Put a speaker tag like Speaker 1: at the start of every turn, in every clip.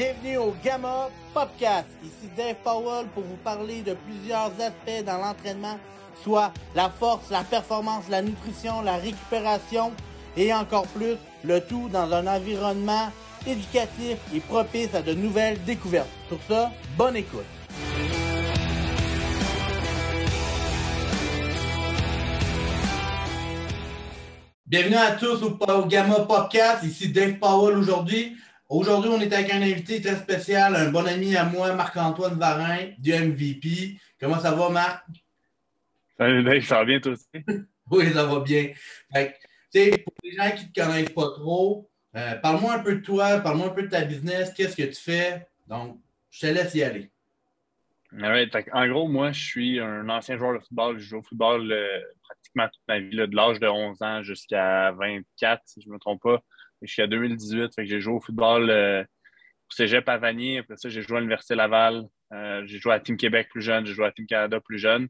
Speaker 1: Bienvenue au Gamma Podcast. Ici Dave Powell pour vous parler de plusieurs aspects dans l'entraînement, soit la force, la performance, la nutrition, la récupération et encore plus, le tout dans un environnement éducatif et propice à de nouvelles découvertes. Pour ça, bonne écoute. Bienvenue à tous au, au Gamma Podcast. Ici Dave Powell aujourd'hui. Aujourd'hui, on est avec un invité très spécial, un bon ami à moi, Marc-Antoine Varin, du MVP. Comment ça va, Marc?
Speaker 2: Salut Dave, ça va bien toi aussi?
Speaker 1: oui, ça va bien. Fait, pour les gens qui ne te connaissent pas trop, euh, parle-moi un peu de toi, parle-moi un peu de ta business, qu'est-ce que tu fais? Donc, je te laisse y aller.
Speaker 2: en gros, moi, je suis un ancien joueur de football. Je joue au football euh, pratiquement toute ma vie, de l'âge de 11 ans jusqu'à 24, si je ne me trompe pas. Jusqu'à 2018. Fait que j'ai joué au football euh, au Cégep à Vanier. Après ça, j'ai joué à l'Université Laval. Euh, j'ai joué à Team Québec plus jeune. J'ai joué à Team Canada plus jeune.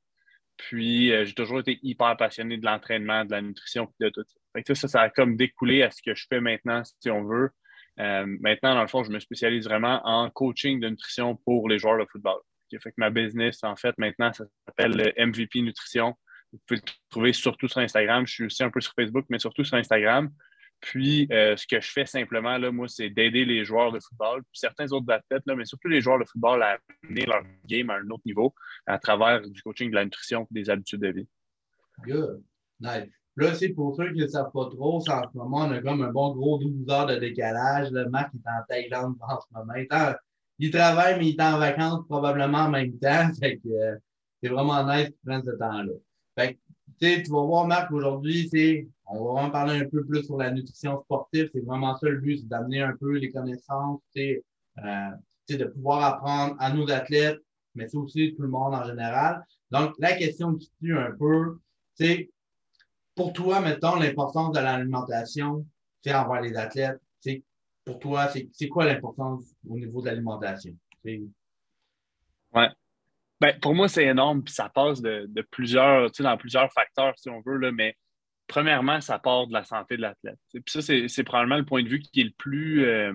Speaker 2: Puis euh, j'ai toujours été hyper passionné de l'entraînement, de la nutrition de tout ça. Fait que ça, ça a comme découlé à ce que je fais maintenant, si on veut. maintenant, dans le fond, je me spécialise vraiment en coaching de nutrition pour les joueurs de football. Fait que ma business, en fait, maintenant, ça s'appelle MVP Nutrition. Vous pouvez le trouver surtout sur Instagram. Je suis aussi un peu sur Facebook, mais surtout sur Instagram. Puis, euh, ce que je fais simplement, là, moi, c'est d'aider les joueurs de football, puis certains autres athlètes, là, mais surtout les joueurs de football à amener leur game à un autre niveau à travers du coaching de la nutrition des habitudes de vie.
Speaker 1: Good. Nice. Là, c'est pour ceux qui ne savent pas trop, en ce moment, on a comme un bon gros 12 heures de décalage. Le Marc est en Thaïlande en ce moment. Il, travaille, mais il est en vacances probablement en même temps. Euh, c'est vraiment nice qu'il prenne ce temps-là. Tu vas voir, Marc, aujourd'hui, on va vraiment parler un peu plus sur la nutrition sportive. C'est vraiment ça le but, c'est d'amener un peu les connaissances, euh, de pouvoir apprendre à nos athlètes, mais c'est aussi tout le monde en général. Donc, la question qui tue un peu, c'est pour toi, mettons, l'importance de l'alimentation envers les athlètes. Pour toi, c'est quoi l'importance au niveau de l'alimentation?
Speaker 2: Ouais. Ben, pour moi, c'est énorme, puis ça passe de, plusieurs, tu sais, dans plusieurs facteurs, si on veut, là, mais premièrement, ça part de la santé de l'athlète. Ça, c'est probablement le point de vue qui est le plus. Euh,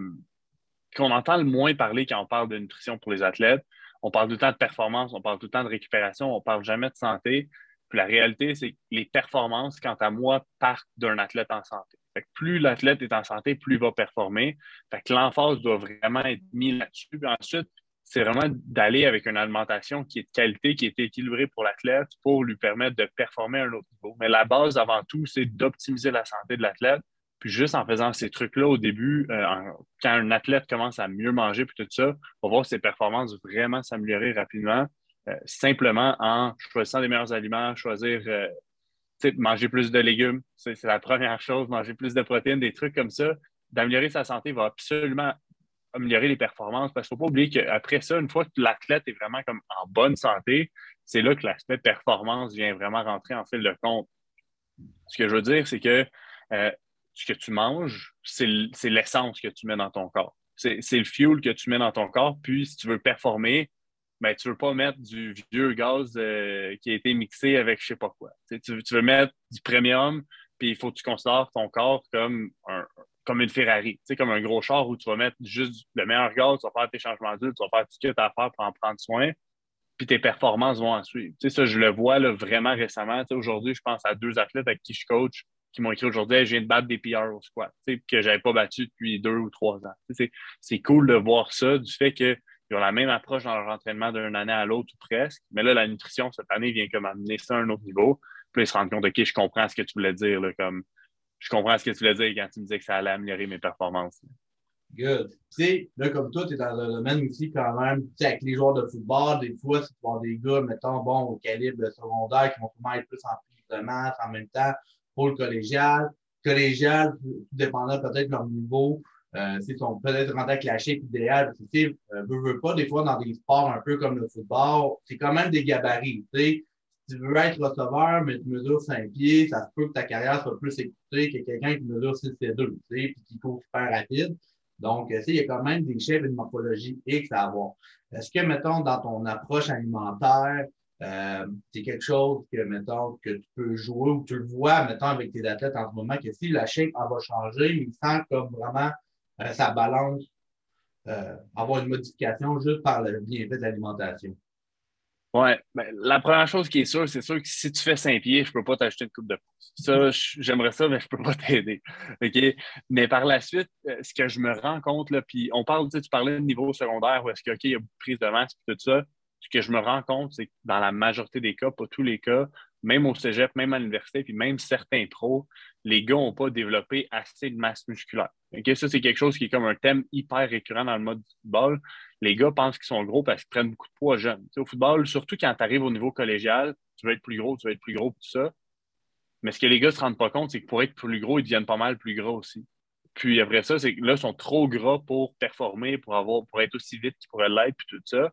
Speaker 2: qu'on entend le moins parler quand on parle de nutrition pour les athlètes. On parle tout le temps de performance, on parle tout le temps de récupération, on parle jamais de santé. Puis la réalité, c'est que les performances, quant à moi, partent d'un athlète en santé. Fait que plus l'athlète est en santé, plus il va performer. Fait que l'emphase doit vraiment être mise là-dessus. Ensuite, c'est vraiment d'aller avec une alimentation qui est de qualité, qui est équilibrée pour l'athlète pour lui permettre de performer à un autre niveau. Mais la base, avant tout, c'est d'optimiser la santé de l'athlète. Puis juste en faisant ces trucs-là au début, euh, quand un athlète commence à mieux manger, puis tout ça, on va voir ses performances vraiment s'améliorer rapidement, euh, simplement en choisissant les meilleurs aliments, choisir, euh, manger plus de légumes. C'est la première chose, manger plus de protéines, des trucs comme ça. D'améliorer sa santé va absolument améliorer les performances. Parce qu'il ne faut pas oublier qu'après ça, une fois que l'athlète est vraiment comme en bonne santé, c'est là que l'aspect performance vient vraiment rentrer en fil de compte. Ce que je veux dire, c'est que euh, ce que tu manges, c'est l'essence que tu mets dans ton corps. C'est le fuel que tu mets dans ton corps. Puis, si tu veux performer, ben, tu ne veux pas mettre du vieux gaz euh, qui a été mixé avec je ne sais pas quoi. Tu, tu, veux mettre du premium, puis il faut que tu considères ton corps comme un, comme une Ferrari, comme un gros char où tu vas mettre juste le meilleur gaz, tu vas faire tes changements d'huile, tu vas faire tout ce que tu as à faire pour en prendre soin, puis tes performances vont en suivre. Ça, je le vois là, vraiment récemment. aujourd'hui, je pense à deux athlètes avec qui je coach qui m'ont écrit aujourd'hui, je viens de battre des PR au squat, que je n'avais pas battu depuis deux ou trois ans. c'est cool de voir ça, du fait qu'ils ont la même approche dans leur entraînement d'une année à l'autre ou presque. Mais là, la nutrition, cette année, vient comme amener ça à un autre niveau. Puis ils se rendent compte, OK, je comprends ce que tu voulais dire, là, comme je comprends ce que tu voulais dire quand tu me disais que ça allait améliorer mes performances.
Speaker 1: Good. Tu sais, là, comme toi, tu es dans un domaine aussi quand même, tu sais, avec les joueurs de football, des fois, c'est pour des gars, mettons, bon, au calibre secondaire, qui vont souvent être plus en prise de masse en même temps pour le collégial. Collégial, tout dépendant peut-être de leur niveau, euh, ils sont peut-être rendus avec la shape idéale. Tu sais, euh, veux, veux pas, des fois, dans des sports un peu comme le football, c'est quand même des gabarits. Tu sais, tu veux être receveur, mais tu mesures 5 pieds, ça se peut que ta carrière soit plus écoutée que quelqu'un qui mesure 6 pieds 2, tu sais, puis qui court super rapide. Donc, tu sais, il y a quand même des chefs et une morphologie X à avoir. Est-ce que, mettons, dans ton approche alimentaire, euh, c'est quelque chose que, mettons, que tu peux jouer ou tu le vois, mettons, avec tes athlètes en ce moment, que si la shape va changer, mais il sent comme vraiment euh, sa balance euh, avoir une modification juste par le bienfait de l'alimentation?
Speaker 2: Oui, ben, la première chose qui est sûre, c'est sûr que si tu fais 5 pieds, je ne peux pas t'acheter une coupe de pouce. Ça, j'aimerais ça, mais je ne peux pas t'aider. Mais par la suite, euh, ce que je me rends compte, là, puis on parle, tu parlais de niveau secondaire où est-ce qu'il y a beaucoup de prise de masse et tout ça. Ce que je me rends compte, c'est que dans la majorité des cas, pas tous les cas, même au cégep, même à l'université, puis même certains pros, les gars n'ont pas développé assez de masse musculaire. Ça, c'est quelque chose qui est comme un thème hyper récurrent dans le mode du football. Les gars pensent qu'ils sont gros parce qu'ils prennent beaucoup de poids jeunes. au football, surtout quand tu arrives au niveau collégial, tu veux être plus gros, tu veux être plus gros, tout ça. Mais ce que les gars ne se rendent pas compte, c'est que pour être plus gros, ils deviennent pas mal plus gros aussi. Puis après ça, c'est que là, ils sont trop gras pour performer, pour, avoir, pour être aussi vite qu'ils pourraient l'être, puis tout ça.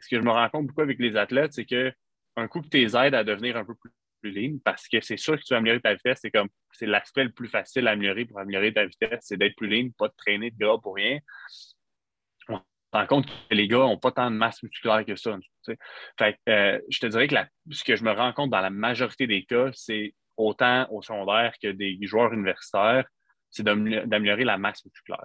Speaker 2: Ce que je me rends compte beaucoup avec les athlètes, c'est que un coup que tu les aides à devenir un peu plus, plus parce que c'est sûr que tu vas améliorer ta vitesse, c'est comme c'est l'aspect le plus facile à améliorer pour améliorer ta vitesse, c'est d'être plus lean, pas de traîner de gras pour rien. On se rend compte que les gars n'ont pas tant de masse musculaire que ça. Fait euh, je te dirais que ce que je me rends compte dans la majorité des cas, c'est autant au secondaire que des joueurs universitaires, c'est d'améliorer la masse musculaire.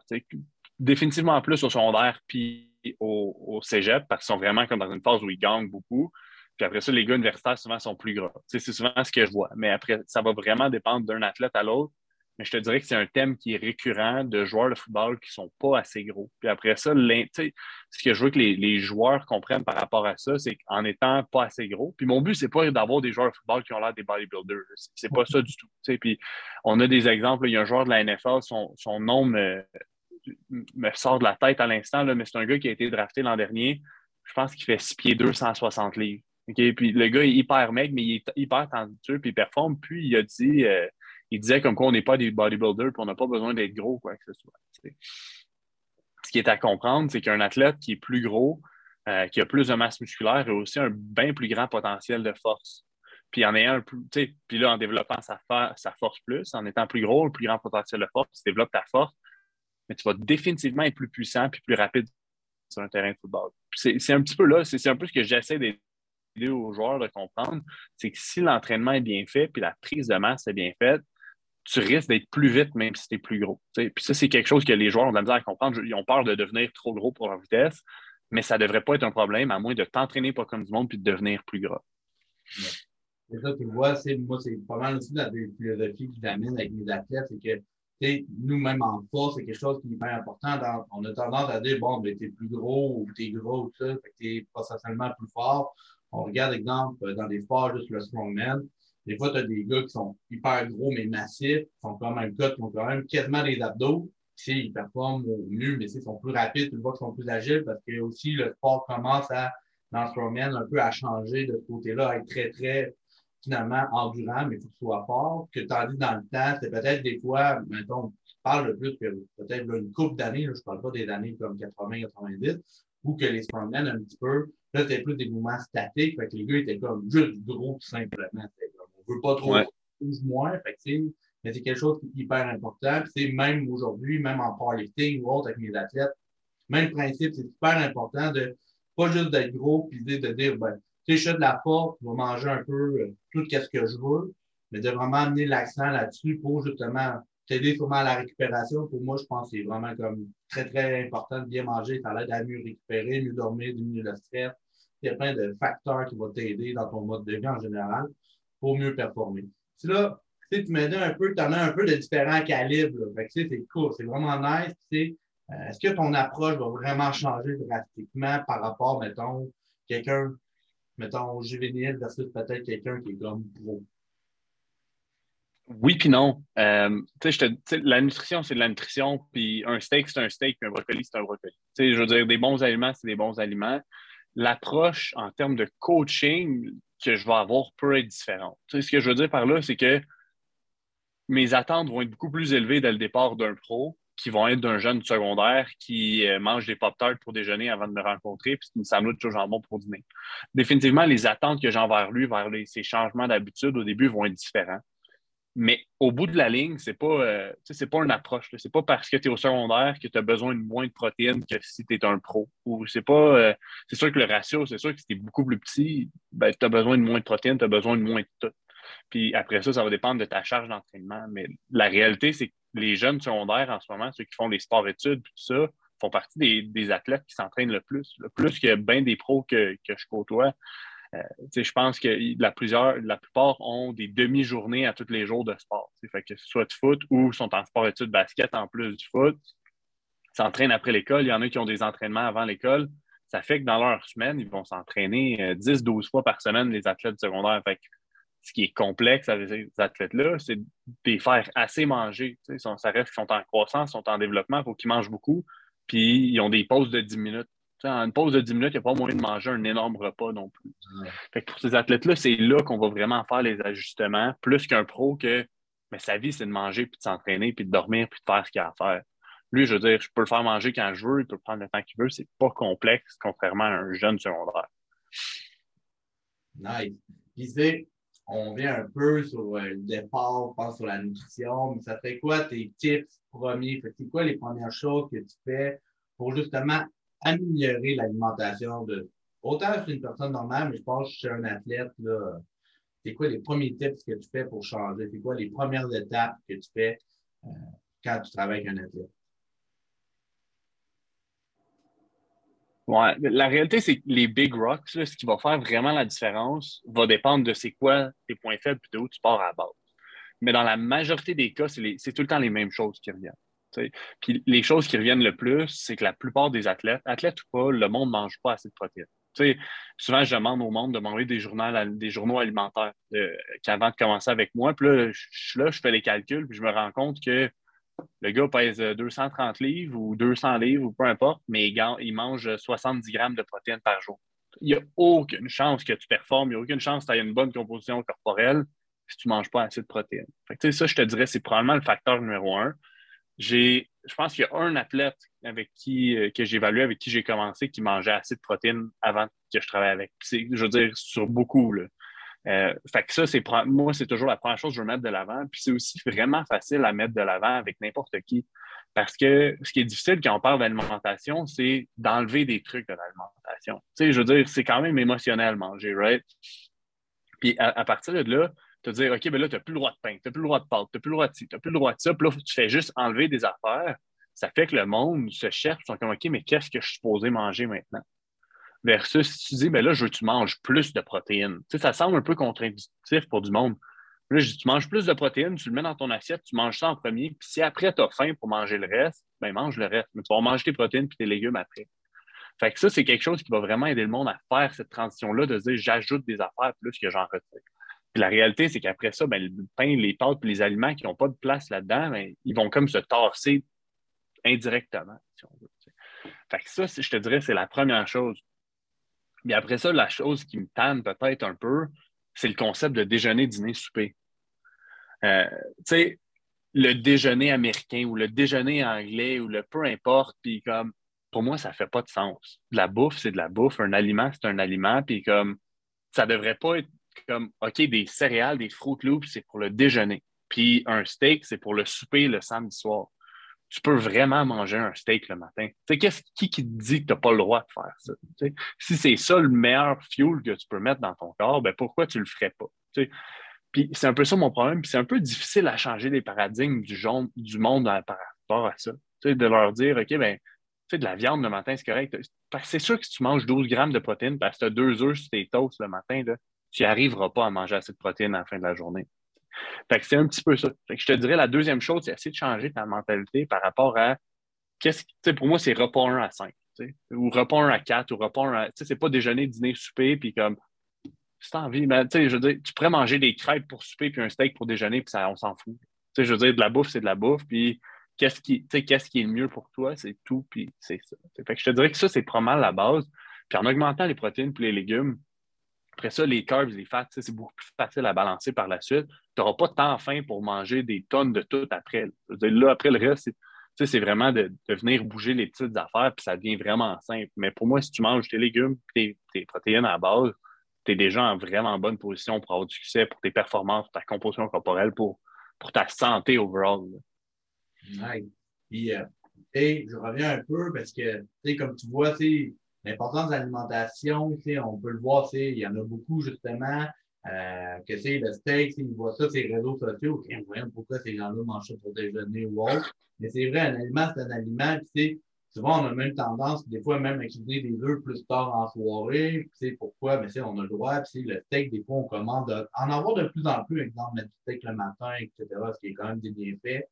Speaker 2: Définitivement plus au secondaire puis au, au cégep, parce qu'ils sont vraiment comme dans une phase où ils gagnent beaucoup. Puis après ça, les gars universitaires, souvent, sont plus gras. C'est souvent ce que je vois. Mais après, ça va vraiment dépendre d'un athlète à l'autre. Mais je te dirais que c'est un thème qui est récurrent de joueurs de football qui ne sont pas assez gros. Puis après ça, ce que je veux que les, joueurs comprennent par rapport à ça, c'est qu'en étant pas assez gros, puis mon but, c'est pas d'avoir des joueurs de football qui ont l'air des bodybuilders. C'est pas ça du tout. Puis on a des exemples. Il y a un joueur de la NFL, son, nom me, sort de la tête à l'instant, mais c'est un gars qui a été drafté l'an dernier. Je pense qu'il fait 6 pieds 260 livres. Puis le gars est hyper mec, mais il est hyper talentueux, puis il performe. Puis il a dit, euh, il disait comme quoi on n'est pas des bodybuilders, puis on n'a pas besoin d'être gros, quoi que ce soit. Ce qui est à comprendre, c'est qu'un athlète qui est plus gros, euh, qui a plus de masse musculaire, a aussi un bien plus grand potentiel de force. Puis en ayant plus, puis là, en développant sa, sa force plus, en étant plus gros, le plus grand potentiel de force, tu développes ta force, mais tu vas définitivement être plus puissant puis plus rapide sur un terrain de football. C'est un petit peu là, c'est un peu ce que j'essaie d'aider aux joueurs de comprendre, c'est que si l'entraînement est bien fait puis la prise de masse est bien faite, tu risques d'être plus vite même si tu es plus gros. Puis ça, c'est quelque chose que les joueurs ont de la misère à comprendre. Ils ont peur de devenir trop gros pour leur vitesse, mais ça ne devrait pas être un problème à moins de t'entraîner pas comme du monde puis de devenir plus gras.
Speaker 1: Et ça, tu vois, moi, c'est pas mal aussi la philosophie que j'amène avec mes athlètes, c'est que nous-mêmes en force, c'est quelque chose qui est hyper important. on a tendance à dire, bon, ben, t'es plus gros ou t'es gros ou ça, fait que t'es potentiellement plus fort. On regarde, exemple, dans des sports, juste le strongman. Des fois, tu as des gars qui sont hyper gros, mais massifs, qui sont quand même gars qui ont quand même quasiment des abdos. Ils performent au mieux, mais ils sont plus rapides, tu vois qu'ils sont plus agiles parce que aussi le sport commence à, dans le strongman, un peu à changer de ce côté-là, à être très, très, finalement, endurant, mais il faut que ce soit fort. Que tandis dans le temps, c'est peut-être des fois, mettons, tu parles de plus que peut-être une couple d'années, je ne parle pas des années comme 80, 90, ou que les strongmen un petit peu Là, c'était plus des mouvements statiques. Fait que les gars étaient comme juste gros tout simplement. On veut pas trop ouais. moins. Fait que, mais c'est quelque chose qui est hyper important. c'est même aujourd'hui, même en powerlifting ou autre avec mes athlètes, même principe, c'est super important de pas juste d'être gros puis de dire ben, tu sais, je fais de la force, je vais manger un peu euh, tout ce que je veux, mais de vraiment amener l'accent là-dessus pour justement t'aider sûrement à la récupération. Pour moi, je pense que c'est vraiment comme très, très important de bien manger. Ça l'aide à mieux récupérer, mieux dormir, diminuer le stress. Il y a plein de facteurs qui vont t'aider dans ton mode de vie en général pour mieux performer. Si là, tu m'aides un peu, tu en as un peu de différents calibres. c'est cool, c'est vraiment nice. Euh, est-ce que ton approche va vraiment changer drastiquement par rapport, mettons, quelqu'un, mettons, juvénile versus peut-être quelqu'un qui est comme pro?
Speaker 2: Oui, puis non. Euh, la nutrition, c'est de la nutrition, puis un steak, c'est un steak, puis un brocoli, c'est un brocoli. je veux dire, des bons aliments, c'est des bons aliments. L'approche en termes de coaching que je vais avoir peut être différente. ce que je veux dire par là, c'est que mes attentes vont être beaucoup plus élevées dès le départ d'un pro qui vont être d'un jeune secondaire qui euh, mange des pop-tarts pour déjeuner avant de me rencontrer, puis une sandwich au jambon pour dîner. Définitivement, les attentes que j'ai envers lui, vers les, ces changements d'habitude au début vont être différents. Mais au bout de la ligne, ce n'est pas, euh, pas une approche. Ce n'est pas parce que tu es au secondaire que tu as besoin de moins de protéines que si tu es un pro. Ou c'est pas. Euh, c'est sûr que le ratio, c'est sûr que si tu es beaucoup plus petit, ben, tu as besoin de moins de protéines, tu as besoin de moins de tout. Puis après ça, ça va dépendre de ta charge d'entraînement. Mais la réalité, c'est que les jeunes secondaires en ce moment, ceux qui font des sports-études, tout ça, font partie des, athlètes qui s'entraînent le plus, le plus que bien des pros que, je côtoie. Euh, je pense que la, plupart ont des demi-journées à tous les jours de sport. Fait que ce soit de foot ou sont en sport-études basket en plus du foot, s'entraînent après l'école. Il y en a qui ont des entraînements avant l'école. Ça fait que dans leur semaine, ils vont s'entraîner 10-12 euh, fois par semaine, les athlètes secondaires. Ce qui est complexe avec ces athlètes-là, c'est de les faire assez manger. ça reste qu'ils sont en croissance, sont en développement, il faut qu'ils mangent beaucoup, puis ils ont des pauses de 10 minutes. En une pause de 10 minutes, il n'y a pas moyen de manger un énorme repas non plus. pour ces athlètes-là, c'est là, qu'on va vraiment faire les ajustements, plus qu'un pro que mais sa vie, c'est de manger, puis de s'entraîner, puis de dormir, puis de faire ce qu'il a à faire. Lui, je veux dire, je peux le faire manger quand je veux, il peut prendre le temps qu'il veut, c'est pas complexe, contrairement à un jeune secondaire.
Speaker 1: Nice. Puis on vient un peu sur euh, le départ, on pense sur la nutrition, mais ça fait quoi tes tips premiers? C'est quoi les premières choses que tu fais pour justement améliorer l'alimentation de autant chez une personne normale, mais je pense chez un athlète, c'est quoi les premiers tips que tu fais pour changer? C'est quoi les premières étapes que tu fais euh, quand tu travailles avec un athlète?
Speaker 2: Ouais, la réalité, c'est que les big rocks, ce qui va faire vraiment la différence, va dépendre de c'est quoi tes points faibles et de où tu pars à la base. Mais dans la majorité des cas, c'est tout le temps les mêmes choses qui reviennent. Puis les choses qui reviennent le plus, c'est que la plupart des athlètes, athlètes ou pas, le monde ne mange pas assez de protéines. souvent, je demande au monde de manger des journaux, des journaux alimentaires euh, qu'avant de commencer avec moi. Puis là, je suis là, je fais les calculs, puis je me rends compte que le gars pèse 230 livres ou 200 livres ou peu importe, mais il mange 70 grammes de protéines par jour. Il n'y a aucune chance que tu performes, il n'y a aucune chance que tu aies une bonne composition corporelle si tu ne manges pas assez de protéines. ça, je te dirais, c'est probablement le facteur numéro un. Je pense qu'il y a un athlète avec qui, euh, que j'évaluais, avec qui j'ai commencé, qui mangeait assez de protéines avant que je travaille avec. Je veux dire, sur beaucoup. Là. Euh, fait que ça, c'est moi, c'est toujours la première chose que je veux mettre de l'avant. Puis c'est aussi vraiment facile à mettre de l'avant avec n'importe qui. Parce que ce qui est difficile quand on parle d'alimentation, c'est d'enlever des trucs de l'alimentation. Tu sais, je veux dire, c'est quand même émotionnel manger, right? Puis à, partir de là, te dire, OK, ben là, tu n'as plus le droit de pain, tu n'as plus le droit de pâte, tu n'as plus le droit de ci, tu n'as plus le droit de ça. Puis là, tu fais juste enlever des affaires. Ça fait que le monde se cherche, ils sont comme, OK, mais qu'est-ce que je suis supposé manger maintenant? Versus si tu dis, ben là, je veux que tu manges plus de protéines. Tu sais, ça semble un peu contre-intuitif pour du monde. Là, je dis, tu manges plus de protéines, tu le mets dans ton assiette, tu manges ça en premier, puis si après tu as faim pour manger le reste, ben mange le reste. Mais tu vas manger tes protéines puis tes légumes après. Fait que ça, c'est quelque chose qui va vraiment aider le monde à faire cette transition-là, de dire j'ajoute des affaires plus que j'en retire. La réalité, c'est qu'après ça, ben, le pain, les pâtes les aliments qui n'ont pas de place là-dedans, ben, ils vont comme se tasser indirectement, si on veut. Fait que ça, je te dirais, c'est la première chose. Mais après ça, la chose qui me tanne peut-être un peu, c'est le concept de déjeuner, dîner, souper. Euh, tu sais, le déjeuner américain ou le déjeuner anglais ou le peu importe, puis comme, pour moi, ça fait pas de sens. la bouffe, c'est de la bouffe. Un aliment, c'est un aliment, puis comme, ça devrait pas être comme, OK, des céréales, des Fruit Loops, c'est pour le déjeuner. Puis un steak, c'est pour le souper le samedi soir tu peux vraiment manger un steak le matin. Qui, qui te dit que tu n'as pas le droit de faire ça? Si c'est ça le meilleur fuel que tu peux mettre dans ton corps, ben pourquoi tu ne le ferais pas? Puis c'est un peu ça mon problème. c'est un peu difficile à changer les paradigmes du, du monde par rapport à ça. De leur dire, OK, ben, de la viande le matin, c'est correct. C'est sûr que si tu manges 12 grammes de protéines parce que tu as deux œufs sur tes toasts le matin, là, tu n'arriveras pas à manger assez de protéines à la fin de la journée. Fait que c'est un petit peu ça. Fait que je te dirais, la deuxième chose, c'est essayer de changer ta mentalité par rapport à qu'est-ce que, pour moi, c'est repas 1 à 5, ou repas 1 à 4, ou repas 1 à. Tu sais, c'est pas déjeuner, dîner, souper, puis comme, si mais tu sais, je veux dire, tu pourrais manger des crêpes pour souper, puis un steak pour déjeuner, puis ça, on s'en fout. Je veux dire, de la bouffe, c'est de la bouffe, puis qu'est-ce qui, qui est le mieux pour toi, c'est tout, puis c'est ça. Fait que je te dirais que ça, c'est pas mal la base. Puis en augmentant les protéines puis les légumes, après ça, les carbs, les fats, c'est beaucoup plus facile à balancer par la suite. Tu n'auras pas de temps faim pour manger des tonnes de tout après. Là, après le reste, c'est vraiment de, venir bouger les petites affaires, puis ça devient vraiment simple. Mais pour moi, si tu manges tes légumes et tes, protéines à base, tu es déjà en vraiment bonne position pour avoir du succès, pour tes performances, pour ta composition corporelle, pour, pour ta santé overall.
Speaker 1: Puis, euh, je reviens un peu parce que, comme tu vois, L'importance de l'alimentation, on peut le voir, il y en a beaucoup justement, euh, que c'est le steak, ils voient ça sur les réseaux sociaux, okay, pourquoi ces gens-là mangent ça pour déjeuner ou autre. Mais c'est vrai, un aliment, c'est un aliment, puis souvent, on a même tendance, des fois, même à cuisiner des œufs plus tard en soirée. Puis, pourquoi? Mais on a le droit. Puis, le steak, des fois, on commande en avoir de plus en plus, exemple, mettre du steak le matin, etc., ce qui est quand même des bienfaits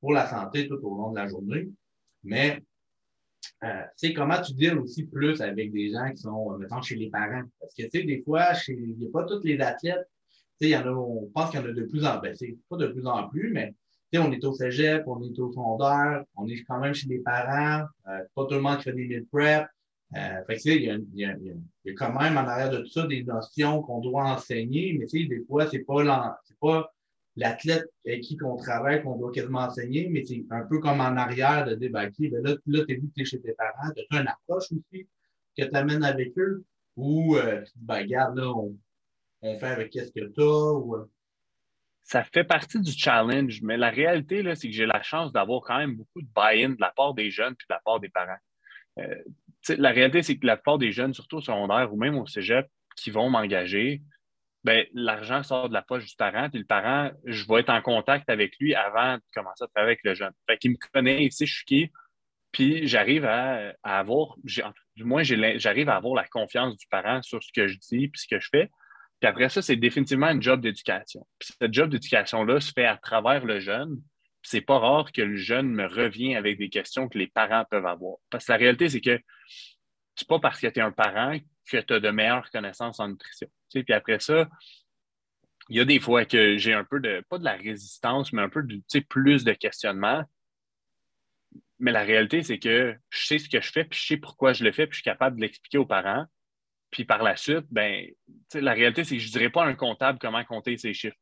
Speaker 1: pour la santé tout au long de la journée. Mais, euh, c'est comment tu deals aussi plus avec des gens qui sont, mettons, chez les parents? Parce que, tu sais, des fois, il n'y a pas tous les athlètes. Tu sais, y en a, on pense qu'il y en a de plus en plus. Ben, pas de plus en plus, mais on est au cégep, on est au secondaire, on est quand même chez les parents, euh, pas tout le monde qui fait des mid prep. Euh, fait que, il y, a, il, y a, y a quand même en arrière de tout ça des notions qu'on doit enseigner, mais tu sais, des fois, c'est pas c'est pas l'athlète avec qui qu'on travaille qu'on doit quasiment enseigner, mais c'est un peu comme en arrière de dire, ben, ben là, là tu es vu que tu es chez tes parents, tu as une approche aussi que tu amènes avec eux, ou euh, ben, regarde, là, on, on fait avec qu'est-ce que tu as, ou euh,
Speaker 2: ça fait partie du challenge, mais la réalité, c'est que j'ai la chance d'avoir quand même beaucoup de buy-in de la part des jeunes puis de la part des parents. Euh, la réalité, c'est que la plupart des jeunes, surtout au secondaire ou même au cégep, qui vont m'engager, l'argent sort de la poche du parent, puis le parent, je vais être en contact avec lui avant de commencer à travailler avec le jeune. Fait qu'il me connaît, il sait je suis puis j'arrive à, avoir, du moins, j'arrive à avoir la confiance du parent sur ce que je dis puis ce que je fais. Puis après ça, c'est définitivement un job d'éducation. Puis ce job d'éducation-là se fait à travers le jeune. C'est pas rare que le jeune me revient avec des questions que les parents peuvent avoir. Parce que la réalité, c'est que c'est pas parce que tu es un parent que tu as de meilleures connaissances en nutrition. Tu puis après ça, il y a des fois que j'ai un peu de, pas de la résistance, mais un peu tu sais, plus de questionnement. Mais la réalité, c'est que je sais ce que je fais, puis je sais pourquoi je le fais, puis je suis capable de l'expliquer aux parents. Puis par la suite, ben, la réalité, c'est que je ne dirais pas à un comptable comment compter ses chiffres.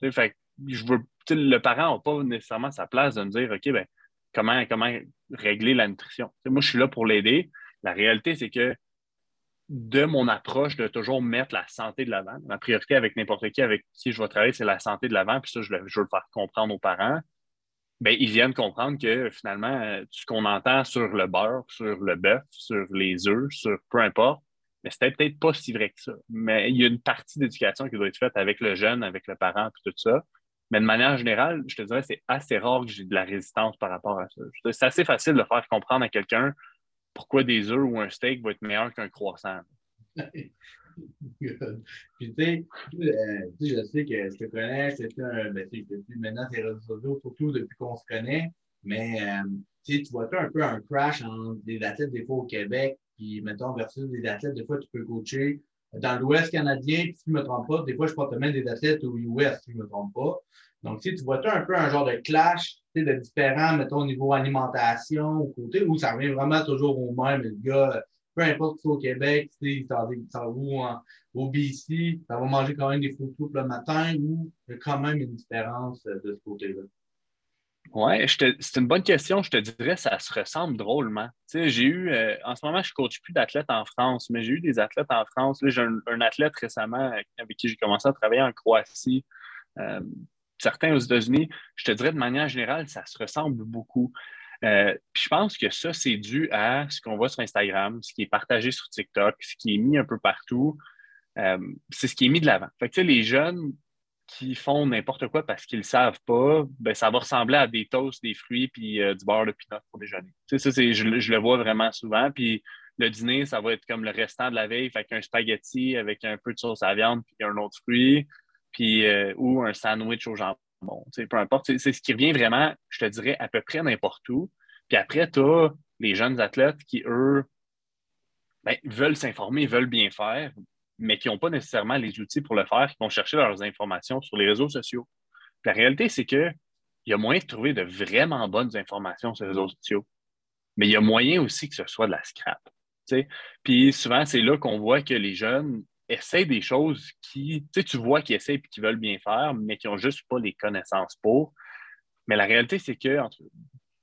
Speaker 2: fait, je veux, le parent n'a pas nécessairement sa place de me dire OK, ben, comment, comment régler la nutrition. moi, je suis là pour l'aider. La réalité, c'est que de mon approche de toujours mettre la santé de l'avant, ma priorité avec n'importe qui avec qui je vais travailler, c'est la santé de l'avant, puis ça, je, veux le faire comprendre aux parents. Bien, ils viennent comprendre que finalement, ce qu'on entend sur le beurre, sur le bœuf, sur les œufs, sur peu importe, mais c'était peut-être pas si vrai que ça. Mais il y a une partie d'éducation qui doit être faite avec le jeune, avec le parent, et tout ça. Mais de manière générale, je te dirais, c'est assez rare que j'ai de la résistance par rapport à ça. C'est assez facile de faire comprendre à quelqu'un pourquoi des œufs ou un steak va être meilleur qu'un croissant?
Speaker 1: Puis, tu sais, euh, je sais que je te connais, c'est un. Ben, depuis maintenant, c'est réseaux sociaux, surtout depuis qu'on se connaît, mais euh, tu vois un peu un crash entre des athlètes, des fois au Québec, puis, mettons, versus des athlètes, des fois, tu peux coacher dans l'Ouest canadien, puis si je ne me trompe pas, des fois, je porte même des athlètes au US, si je ne me trompe pas. Donc, tu vois un peu un genre de clash de différent, mettons, au niveau alimentation, au côté, où ça revient vraiment toujours au même. Le gars, peu importe si c'est au Québec, il s'en va où au BC, ça va manger quand même des fruits le matin, ou il y a quand même une différence euh, de ce côté-là?
Speaker 2: Oui, c'est une bonne question. Je te dirais, ça se ressemble drôlement. j'ai eu, euh, en ce moment, je ne coach plus d'athlètes en France, mais j'ai eu des athlètes en France. j'ai un, athlète récemment avec qui j'ai commencé à travailler en Croatie, euh, certains aux États-Unis. Je te dirais, de manière générale, ça se ressemble beaucoup. Euh, je pense que ça, c'est dû à ce qu'on voit sur Instagram, ce qui est partagé sur TikTok, ce qui est mis un peu partout. c'est ce qui est mis de l'avant. Fait les jeunes qui font n'importe quoi parce qu'ils ne savent pas, ben, ça va ressembler à des toasts, des fruits puis euh, du beurre de pinot pour déjeuner. ça, c'est, je, le vois vraiment souvent. Puis le dîner, ça va être comme le restant de la veille, avec un spaghetti avec un peu de sauce à viande puis un autre fruit, puis, euh, ou un sandwich au jambon. peu importe. C'est, ce qui revient vraiment, je te dirais, à peu près n'importe où. Puis après, tu as les jeunes athlètes qui, eux, ben, veulent s'informer, veulent bien faire, mais qui n'ont pas nécessairement les outils pour le faire, qui vont chercher leurs informations sur les réseaux sociaux. la réalité, c'est qu'il y a moyen de trouver de vraiment bonnes informations sur les réseaux sociaux, mais il y a moyen aussi que ce soit de la scrap. Puis souvent, c'est là qu'on voit que les jeunes essaient des choses qui, tu vois qu'ils essaient et qu'ils veulent bien faire, mais qui n'ont juste pas les connaissances pour. Mais la réalité, c'est que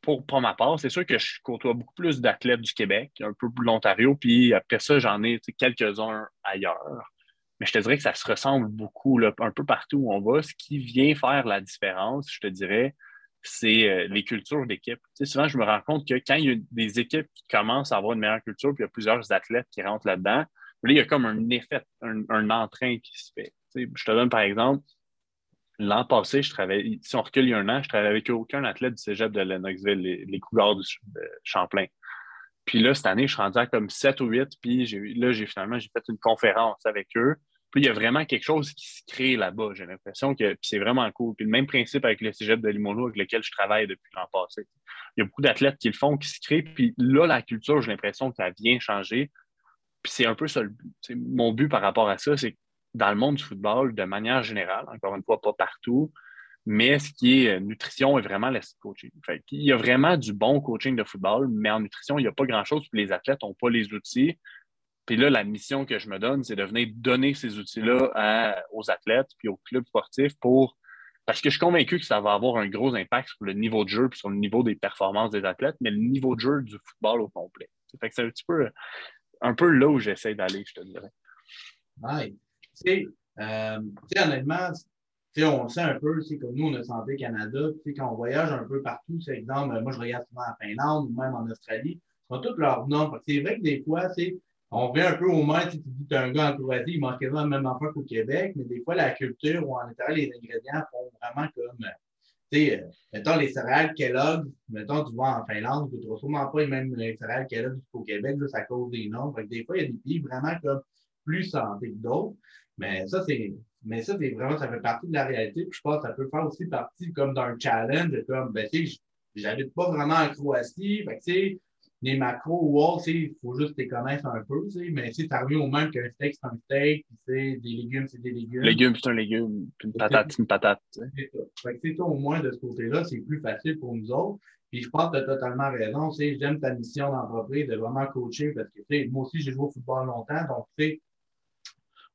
Speaker 2: pour, ma part, c'est sûr que je côtoie beaucoup plus d'athlètes du Québec, un peu plus l'Ontario, puis après ça, j'en ai quelques-uns ailleurs. Mais je te dirais que ça se ressemble beaucoup, un peu partout où on va. Ce qui vient faire la différence, je te dirais, c'est euh, les cultures d'équipe. souvent, je me rends compte que quand il y a des équipes qui commencent à avoir une meilleure culture, puis il y a plusieurs athlètes qui rentrent là-dedans, là, il y a comme un effet, un, entrain qui se fait. je te donne par exemple, L'an passé, je travaillais, si on recule il y a un an, je travaillais avec aucun athlète du cégep de Lennoxville, les, les couleurs de Champlain. Puis là, cette année, je suis rendu à comme 7 ou 8. Puis là, j'ai finalement j'ai fait une conférence avec eux. Puis il y a vraiment quelque chose qui se crée là-bas. J'ai l'impression que c'est vraiment cool. Puis le même principe avec le cégep de Limoilou avec lequel je travaille depuis l'an passé. Il y a beaucoup d'athlètes qui le font, qui se créent. Puis là, la culture, j'ai l'impression que ça vient changer. Puis c'est un peu ça. Mon but par rapport à ça, c'est que dans le monde du football, de manière générale, encore une fois, pas partout, mais ce qui est euh, nutrition est vraiment le coaching. il y a vraiment du bon coaching de football, mais en nutrition, il n'y a pas grand-chose. Puis les athlètes n'ont pas les outils. Puis là, la mission que je me donne, c'est de venir donner ces outils-là aux athlètes puis aux clubs sportifs pour. Parce que je suis convaincu que ça va avoir un gros impact sur le niveau de jeu puis sur le niveau des performances des athlètes, mais le niveau de jeu du football au complet. Fait que c'est un petit peu un peu là où j'essaie d'aller, je te dirais.
Speaker 1: Oui. Tu sais, euh, honnêtement, on le sait un peu, c'est comme nous, on a Santé Canada, quand on voyage un peu partout, c'est exemple, moi je regarde souvent en Finlande ou même en Australie, ils ont toutes leurs normes. C'est vrai que des fois, on vient un peu au moins, tu dis un gars en Croatie, il manque quasiment le même enfant qu'au Québec, mais des fois, la culture ou en intérieur, les ingrédients font vraiment comme, tu sais, euh, mettons les céréales Kellogg, mettons, tu vois en Finlande, tu ne sûrement pas les mêmes céréales Kellogg qu'au Québec, juste à cause des noms. des fois, il y a des pays vraiment comme plus santé que d'autres. Mais ça, c'est. Mais ça, c'est vraiment, ça fait partie de la réalité. Puis je pense que ça peut faire aussi partie comme d'un challenge, comme, ben, tu sais, j'habite pas vraiment en Croatie. Tu sais, les macros ou autres, il faut juste les connaître un peu, mais tu sais, au même qu'un steak, c'est un steak, puis des légumes, c'est des légumes.
Speaker 2: Légumes, c'est un légume, puis une patate, c'est une patate.
Speaker 1: C'est ça. Fait que, au moins, de ce côté-là, c'est plus facile pour nous autres. Puis je pense que tu as totalement raison. J'aime ta mission d'entreprise de vraiment coacher parce que moi aussi, j'ai joué au football longtemps. Donc, tu sais,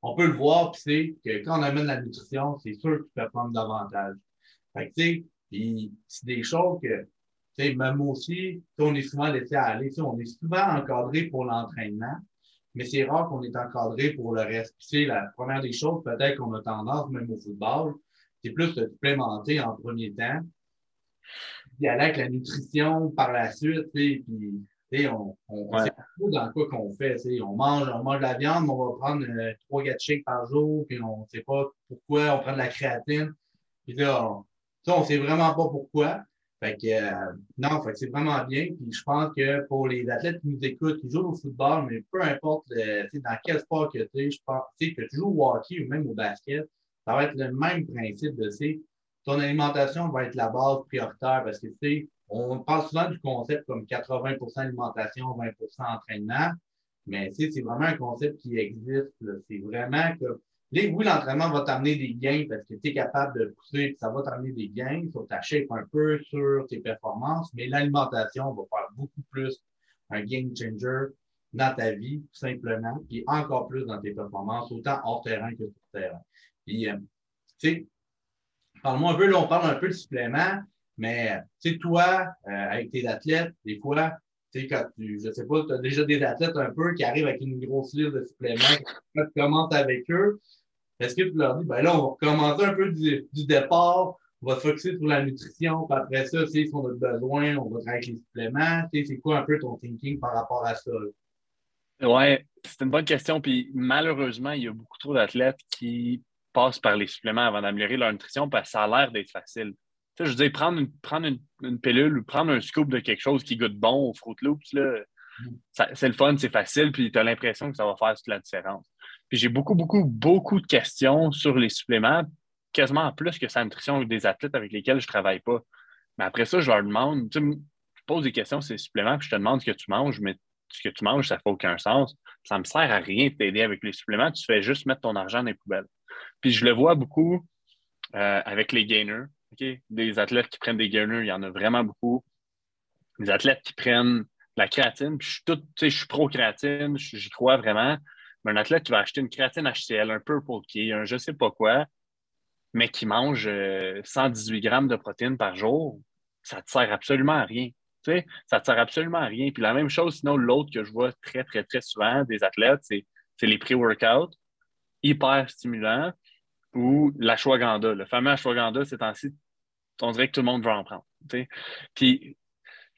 Speaker 1: on peut le voir, puis c'est que quand on amène la nutrition, c'est sûr que tu peux prendre davantage. Fait que, tu sais, c'est des choses que même aussi, on est souvent laissé aller. On est souvent encadré pour l'entraînement, mais c'est rare qu'on est encadré pour le reste. Puis, la première des choses, peut-être qu'on a tendance, même au football, c'est plus de supplémenter en premier temps, puis aller avec la nutrition par la suite, puis on, on sait pas dans quoi qu'on fait. On mange, on mange de la viande, mais on va prendre euh, trois 4 shakes par jour, puis on ne sait pas pourquoi on prend de la créatine. Puis là, on ne sait vraiment pas pourquoi. Fait que, euh, non, fait c'est vraiment bien. Puis je pense que pour les athlètes qui nous écoutent, qui jouent au football, mais peu importe dans quel sport que tu es, je pense que tu joues au hockey ou même au basket, ça va être le même principe de ton alimentation va être la base prioritaire parce que tu sais, on parle souvent du concept comme 80% alimentation, 20% entraînement, mais c'est vraiment un concept qui existe. C'est vraiment que oui, l'entraînement va t'amener des gains parce que tu es capable de pousser, ça va t'amener des gains sur ta shape un peu, sur tes performances, mais l'alimentation va faire beaucoup plus un game changer dans ta vie, tout simplement, puis encore plus dans tes performances, autant hors terrain que sur terrain. Puis, euh, tu sais, parle-moi un peu, là, on parle un peu de supplément, mais, tu sais, toi, euh, avec tes athlètes, des fois, tu sais, quand tu, je sais pas, tu as déjà des athlètes un peu qui arrivent avec une grosse liste de suppléments, quand tu commences avec eux, est-ce que tu leur dis, ben là, on va recommencer un peu du, départ, on va se focusser sur la nutrition, puis après ça, si on a besoin, on va travailler avec les suppléments. C'est quoi un peu ton thinking par rapport à ça?
Speaker 2: Oui, c'est une bonne question. Puis malheureusement, il y a beaucoup trop d'athlètes qui passent par les suppléments avant d'améliorer leur nutrition parce que ça a l'air d'être facile. Tu sais, je veux dire, prendre, une, prendre une, pilule ou prendre un scoop de quelque chose qui goûte bon au Fruit Loops, mm. c'est le fun, c'est facile, puis tu as l'impression que ça va faire toute la différence j'ai beaucoup, beaucoup, beaucoup de questions sur les suppléments, quasiment plus que sa nutrition avec des athlètes avec lesquels je ne travaille pas. Mais après ça, je leur demande, tu je pose des questions sur les suppléments, puis je te demande ce que tu manges, mais ce que tu manges, ça ne fait aucun sens. Ça ne me sert à rien de t'aider avec les suppléments, tu fais juste mettre ton argent dans les poubelles. Puis je le vois beaucoup euh, avec les gainers. Des athlètes qui prennent des gainers, il y en a vraiment beaucoup. Des athlètes qui prennent la créatine, puis je suis tout, je suis pro-créatine, j'y crois vraiment un athlète qui va acheter une créatine HCL, un Purple Key, un je sais pas quoi, mais qui mange 118 euh, grammes de protéines par jour, ça ne te sert absolument à rien. Tu sais, ça ne te sert absolument à rien. Puis la même chose, sinon, l'autre que je vois très, très, très souvent des athlètes, c'est, les pré-workouts hyper stimulants ou l'ashwagandha. Le fameux ashwagandha, c'est ainsi, on dirait que tout le monde va en prendre. Tu Puis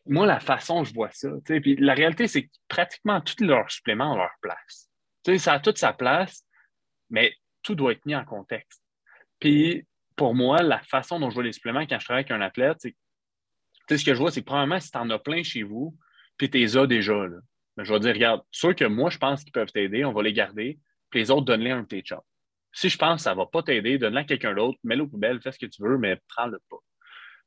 Speaker 2: moi, la façon je vois ça, puis la réalité, c'est que pratiquement tous leurs suppléments ont leur place ça a toute sa place, mais tout doit être mis en contexte. Puis, pour moi, la façon dont je vois les suppléments quand je travaille avec un athlète, c'est ce que je vois, c'est que probablement, si tu en as plein chez vous, puis tu les as déjà. Là. Mais je vais dire, regarde, ceux que moi, je pense qu'ils peuvent t'aider, on va les garder, puis les autres, donne-les un petit shot. Si je pense que ça ne va pas t'aider, donne-le à quelqu'un d'autre, mets-le au poubelle, fais ce que tu veux, mais prends-le pas.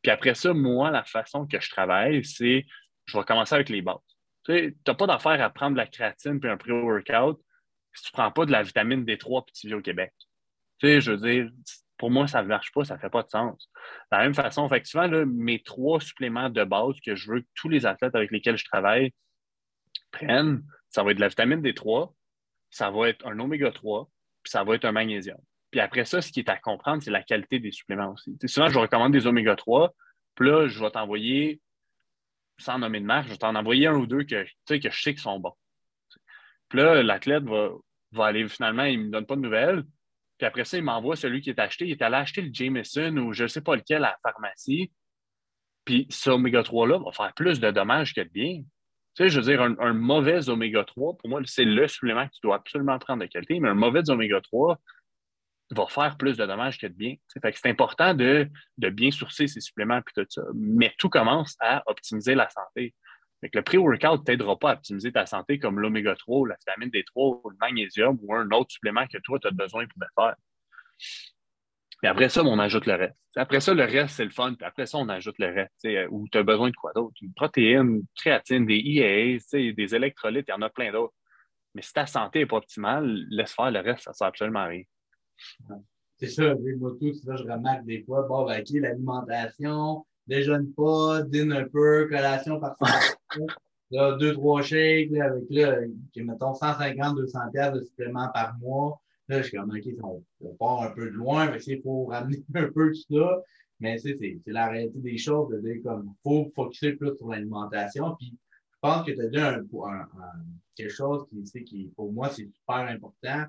Speaker 2: Puis après ça, moi, la façon que je travaille, c'est je vais commencer avec les bases. Tu n'as pas d'affaire à prendre de la créatine puis un pré-workout si tu ne prends pas de la vitamine D3 puis tu vis au Québec. Tu sais, je veux dire, pour moi, ça ne marche pas, ça ne fait pas de sens. De la même façon, effectivement, mes trois suppléments de base que je veux que tous les athlètes avec lesquels je travaille prennent, ça va être de la vitamine D3, ça va être un oméga 3, puis ça va être un magnésium. Puis après ça, ce qui est à comprendre, c'est la qualité des suppléments aussi. souvent, je recommande des oméga 3, puis là, je vais t'envoyer, sans nommer de marque, je vais t'en envoyer un ou deux que, que je sais qu'ils sont bons. Puis là, l'athlète va, va aller finalement, il ne me donne pas de nouvelles. Puis après ça, il m'envoie celui qui est acheté. Il est allé acheter le Jameson ou je ne sais pas lequel à la pharmacie. Puis ce oméga 3-là va faire plus de dommages que de bien. Tu sais, je veux dire, un, mauvais oméga 3, pour moi, c'est le supplément que tu dois absolument prendre de qualité, mais un mauvais oméga 3 va faire plus de dommages que de bien. Fait que c'est important de, de, bien sourcer ces suppléments puis tout ça. Mais tout commence à optimiser la santé. Que le pré-workout ne t'aidera pas à optimiser ta santé comme l'oméga 3, la vitamine D3, ou le magnésium ou un autre supplément que toi, tu as besoin pour le faire. Après ça, on ajoute le reste. Après ça, le reste, c'est le fun. Après ça, on ajoute le reste. Où tu as besoin de quoi d'autre? Une protéine, une créatine, des IAA, des électrolytes, il y en a plein d'autres. Mais si ta santé n'est pas optimale, laisse faire le reste, ça ne sert absolument à rien.
Speaker 1: C'est ça, moi tout, ça, je remarque des fois, bon, ben, l'alimentation, déjeune pas, dîne un peu, collation parfois. là, deux, trois là, avec, là, mettons, 150, 200 pièces de suppléments par mois. Là, je suis comme, OK, on, part un peu de loin, mais c'est pour ramener un peu tout ça. Mais c'est la réalité des choses, de dire comme, faut focuser plus sur l'alimentation. Puis, je pense que tu as dit un, quelque chose qui, qui, pour moi, c'est super important.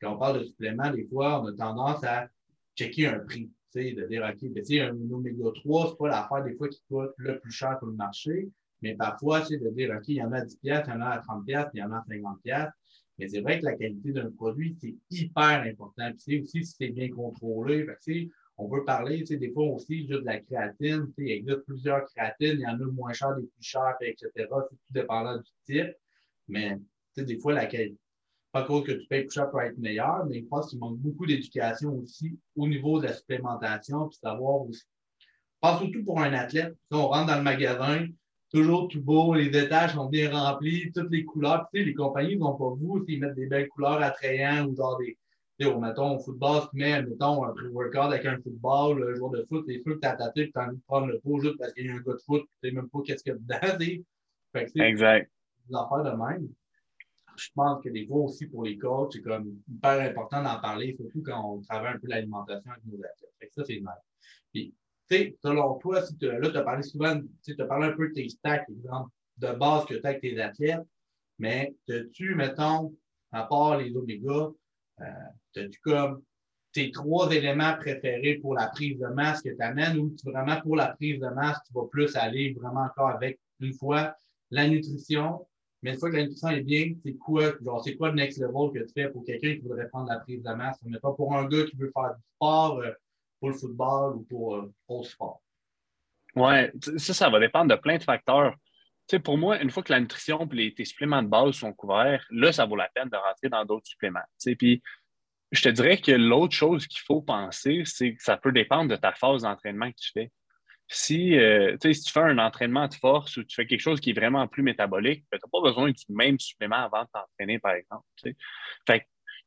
Speaker 1: Quand on parle de suppléments, des fois, on a tendance à checker un prix de dire, OK, ben, un oméga 3, c'est pas l'affaire des fois qui coûte le plus cher sur le marché, mais parfois, c'est de dire, OK, il y en a à 10 il y en a à 30 il y en a à 50 mais c'est vrai que la qualité d'un produit, c'est hyper important. Puis aussi si c'est bien contrôlé. on peut parler, des fois aussi, juste de la créatine. Il existe plusieurs créatines, il y en a moins cher, des plus chers, etc. C'est tout dépendant du type. Mais des fois, la qualité, pas cause que tu payes plus cher pour être meilleur, mais je pense qu'il manque beaucoup d'éducation aussi au niveau de la supplémentation, puis savoir aussi. Je pense surtout pour un athlète. on rentre dans le magasin, toujours tout beau, les détails sont bien remplis, toutes les couleurs. Tu sais, les compagnies n'ont pas vous, ils mettent des belles couleurs attrayantes ou genre des. Tu sais, mettons, au football, tu mets, mettons, un pré-workout avec un football, le joueur de foot, c'est sûr que tu as ta tête, tu as envie de prendre le pot juste parce qu'il y a un gars de foot, tu sais même pas qu'est-ce qu'il y a dedans. Fait que,
Speaker 2: exact.
Speaker 1: Des affaires de même je pense que des fois aussi pour les coachs, c'est comme hyper important d'en parler, surtout quand on travaille un peu l'alimentation avec nos athlètes. ça, c'est mal. Puis, tu selon toi, si là, tu as parlé souvent, tu as parlé un peu de tes stacks, exemple, de base que tu as avec tes athlètes, mais as-tu, mettons, à part les oméga, euh, as-tu comme tes trois éléments préférés pour la prise de masse que tu amènes ou vraiment pour la prise de masse, tu vas plus aller vraiment encore avec une fois la nutrition, mais une fois que la nutrition est bien, c'est quoi, genre, c'est quoi le next level que tu fais pour quelqu'un qui voudrait prendre la prise de masse? Mais pas pour un gars qui veut faire du sport, euh, pour le football ou pour, euh, le sport?
Speaker 2: Oui, ça, ça va dépendre de plein de facteurs. Tu sais, pour moi, une fois que la nutrition et tes suppléments de base sont couverts, là, ça vaut la peine de rentrer dans d'autres suppléments. Tu sais, puis je te dirais que l'autre chose qu'il faut penser, c'est que ça peut dépendre de ta phase d'entraînement que tu fais si, euh, si tu fais un entraînement de force ou tu fais quelque chose qui est vraiment plus métabolique, ben, tu n'as pas besoin du même supplément avant de t'entraîner, par exemple.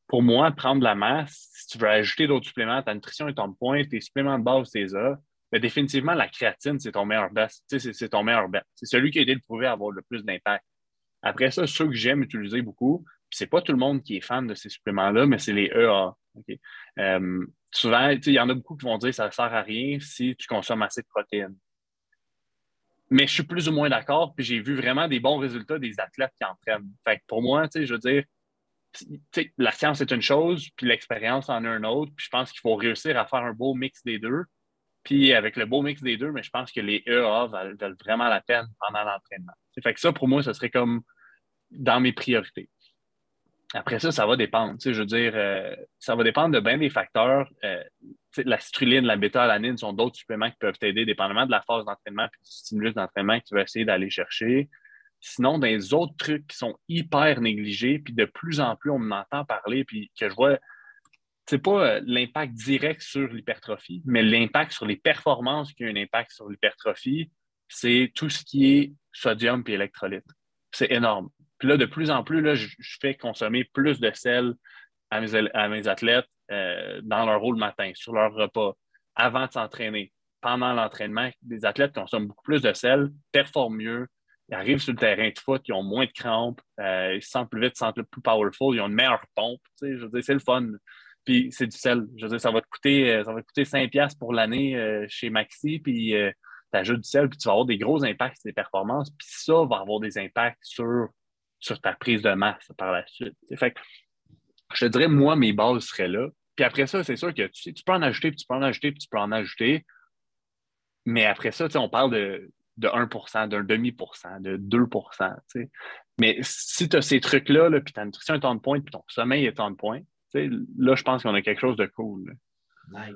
Speaker 2: Pour moi, prendre de la masse, si tu veux ajouter d'autres suppléments, ta nutrition est en point, tes suppléments de base, c'est ça. Mais définitivement, la créatine, c'est ton meilleur bet. C'est ton meilleur bet. C'est celui qui a été le prouver avoir le plus d'impact. Après ça, ceux que j'aime utiliser beaucoup, c'est pas tout le monde qui est fan de ces suppléments-là, mais c'est les EA. Euh, souvent, il y en a beaucoup qui vont dire que ça ne sert à rien si tu consommes assez de protéines. Mais je suis plus ou moins d'accord, puis j'ai vu vraiment des bons résultats des athlètes qui entraînent. Fait pour moi, je veux dire, la science est une chose, puis l'expérience en est une autre. Puis je pense qu'il faut réussir à faire un beau mix des deux. Puis avec le beau mix des deux, mais je pense que les EA valent, vraiment la peine pendant l'entraînement. Fait que ça, pour moi, ce serait comme dans mes priorités. Après ça, ça va dépendre. Je veux dire, euh, ça va dépendre de bien des facteurs. Euh, la citrulline, la bêta-alanine sont d'autres suppléments qui peuvent t'aider, dépendamment de la phase d'entraînement et du stimulus d'entraînement que tu vas essayer d'aller chercher. Sinon, les autres trucs qui sont hyper négligés, puis de plus en plus on m'entend parler, puis que je vois, c'est pas euh, l'impact direct sur l'hypertrophie, mais l'impact sur les performances qui a un impact sur l'hypertrophie, c'est tout ce qui est sodium et électrolyte. C'est énorme. Puis là, de plus en plus, là, je, fais consommer plus de sel à mes, athlètes euh, dans leur rôle matin, sur leur repas, avant de s'entraîner, pendant l'entraînement. Des athlètes consomment beaucoup plus de sel, performent mieux, arrivent sur le terrain de foot, ils ont moins de crampes, euh, ils se sentent plus vite, ils se sentent plus powerful, ils ont une meilleure pompe. Je veux dire, c'est le fun. Puis c'est du sel. Je veux dire, ça va te coûter, euh, ça va coûter 5$ pour l'année chez Maxi, puis tu ajoutes du sel, puis tu vas avoir des gros impacts sur tes performances, puis ça va avoir des impacts sur, sur ta prise de masse par la suite. Fait je te dirais, moi, mes bases seraient là. Puis après ça, c'est sûr que tu, tu peux en ajouter, puis tu peux en ajouter, puis tu peux en ajouter. Mais après ça, on parle de, de 1% d'un demi-pourcent, de 2% Mais si tu as ces trucs-là, là, puis ta nutrition est en point, puis ton sommeil est en point, là, je pense qu'on a quelque chose de cool.
Speaker 1: Nice.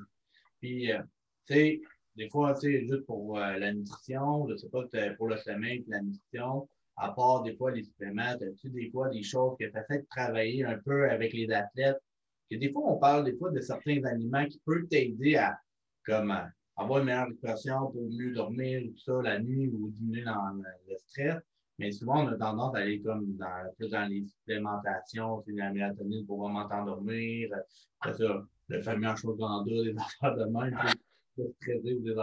Speaker 1: Puis, euh, tu sais, des fois, tu sais, juste pour euh, la nutrition, je sais pas, pour le sommeil, la nutrition, à part des fois les suppléments, as-tu des fois des choses que tu as fait travailler un peu avec les athlètes? Que des fois, on parle des fois de certains aliments qui peuvent t'aider à avoir une meilleure récupération pour mieux dormir, tout ça, la nuit ou diminuer dans le stress. Mais souvent, on a tendance à aller comme dans, plus dans les supplémentations, c'est la mélatonine pour vraiment t'endormir. Après ça, le fameux ashwagandha, des affaires de même des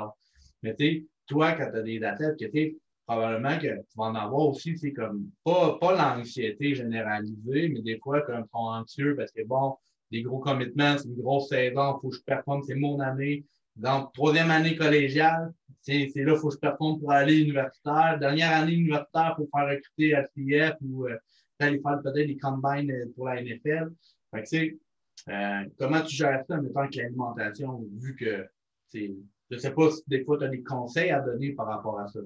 Speaker 1: Mais tu sais, toi, quand tu as des athlètes, que tu probablement que tu vas en avoir aussi, c'est comme pas, pas l'anxiété généralisée, mais des fois, comme sont anxieux parce que bon, des gros commitments, c'est une grosse saison, il faut que je performe, c'est mon année. Donc, troisième année collégiale, c'est là, il faut que je performe pour aller universitaire. Dernière année universitaire, pour faire recruter à CF ou euh, aller faire peut-être des combines euh, pour la NFL. Fait que, euh, comment tu gères ça en mettant que l'alimentation, vu que je ne sais pas si des fois tu as des conseils à donner par rapport à ça?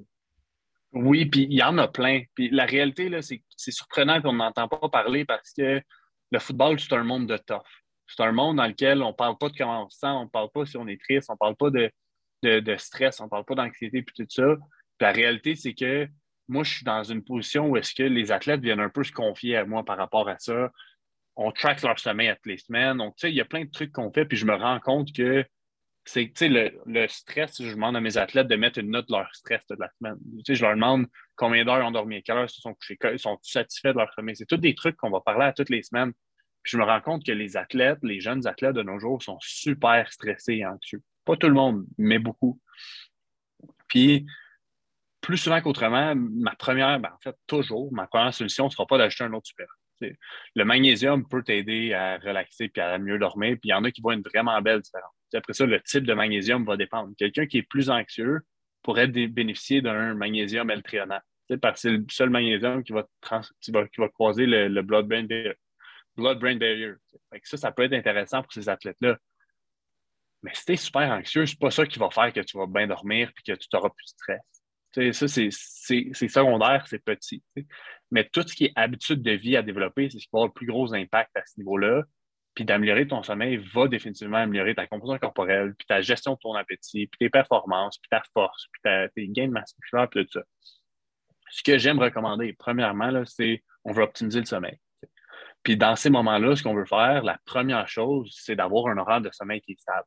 Speaker 2: Oui, puis il y en a plein. Puis la réalité, là, c'est, surprenant qu'on n'entend pas parler parce que le football, c'est un monde de tough. C'est un monde dans lequel on ne parle pas de comment on se sent, on ne parle pas si on est triste, on ne parle pas de, de, stress, on ne parle pas d'anxiété et tout ça. Puis la réalité, c'est que moi, je suis dans une position où est-ce que les athlètes viennent un peu se confier à moi par rapport à ça. On track leur sommeil toutes les semaines. Donc, tu sais, il y a plein de trucs qu'on fait, puis je me rends compte que c'est le, le stress, je demande à mes athlètes de mettre une note de leur stress de la semaine. je leur demande combien d'heures ils ont dormi, quelle heure ils se sont couchés, sont satisfaits de leur sommeil. C'est tous des trucs qu'on va parler à toutes les semaines. Puis je me rends compte que les athlètes, les jeunes athlètes de nos jours sont super stressés et anxieux. Pas tout le monde, mais beaucoup. Puis, plus souvent qu'autrement, ma première, ben, en fait, toujours, ma première solution ne sera pas d'acheter un autre super. Le magnésium peut t'aider à relaxer et à mieux dormir. Puis il y en a qui voient une vraiment belle différence. Après ça, le type de magnésium va dépendre. Quelqu'un qui est plus anxieux pourrait bénéficier d'un magnésium L-trionate. Parce que c'est le seul magnésium qui va, croiser le, blood-brain barrier. ça, ça peut être intéressant pour ces athlètes-là. Mais si tu es super anxieux, c'est pas ça qui va faire que tu vas bien dormir et que tu n'auras plus de stress. ça, c'est secondaire, c'est petit. Mais tout ce qui est habitude de vie à développer, c'est ce qui va avoir le plus gros impact à ce niveau-là. Puis d'améliorer ton sommeil va définitivement améliorer ta composition corporelle, puis ta gestion de ton appétit, puis tes performances, puis ta force, puis tes gains de masse musculaire, puis tout ça. Ce que j'aime recommander, premièrement, c'est on veut optimiser le sommeil. Puis dans ces moments-là, ce qu'on veut faire, la première chose, c'est d'avoir un horaire de sommeil qui est stable.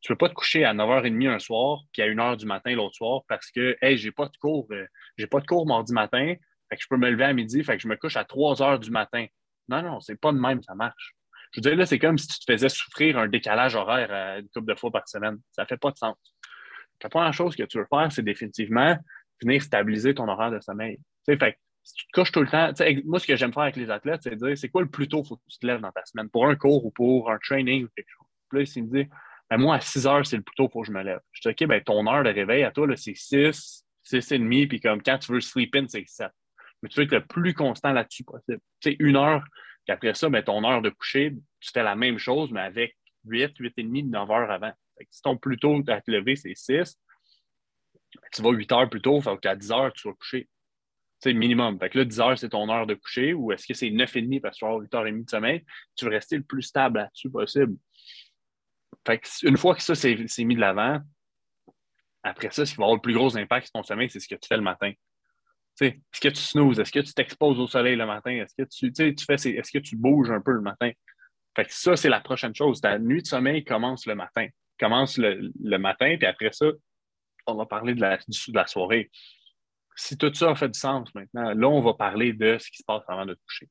Speaker 2: Tu ne peux pas te coucher à 9h30 un soir, puis à 1h du matin l'autre soir, parce que, hey, j'ai pas de cours, euh, j'ai pas de cours mardi matin, fait que je peux me lever à midi, fait que je me couche à 3 h du matin. Non, non, c'est pas de même, ça marche. Je veux dire, là, c'est comme si tu te faisais souffrir un décalage horaire euh, une couple de fois par semaine. Ça ne fait pas de sens. La première chose que tu veux faire, c'est définitivement venir stabiliser ton horaire de sommeil. fait si tu te couches tout le temps, moi, ce que j'aime faire avec les athlètes, c'est dire c'est quoi le plus tôt faut que tu te lèves dans ta semaine? Pour un cours ou pour un training ou quelque chose. Là, il me dit ben, moi, à 6 heures, c'est le plus tôt faut que je me lève. Je dis OK, ben, ton heure de réveil à toi, c'est 6, 6 et demi, puis comme quand tu veux sleep in, c'est 7. Mais tu veux être le plus constant là-dessus possible. Tu sais, une heure, puis après ça, ben, ton heure de coucher, tu fais la même chose, mais avec 8, 8 et demi, 9 heures avant. si ton plus tôt à te lever, c'est 6, tu vas 8 heures plus tôt, fait qu'à 10 heures, tu vas coucher. C'est minimum. Là, 10 heures, c'est ton heure de coucher, ou est-ce que c'est 9 et demi parce que tu vas avoir 8 heures et demie de sommeil? Tu veux rester le plus stable là-dessus possible. Une fois que ça c'est mis de l'avant, après ça, ce qui va avoir le plus gros impact sur ton sommeil, c'est ce que tu fais le matin. Est-ce que tu snoozes? Est-ce que tu t'exposes au soleil le matin? Est-ce que tu, tu fais, est-ce que tu bouges un peu le matin? Fait que ça, c'est la prochaine chose. Ta nuit de sommeil commence le matin. Commence le, matin, puis après ça, on va parler de la, de la soirée. Si tout ça a fait du sens maintenant, là, on va parler de ce qui se passe avant de coucher.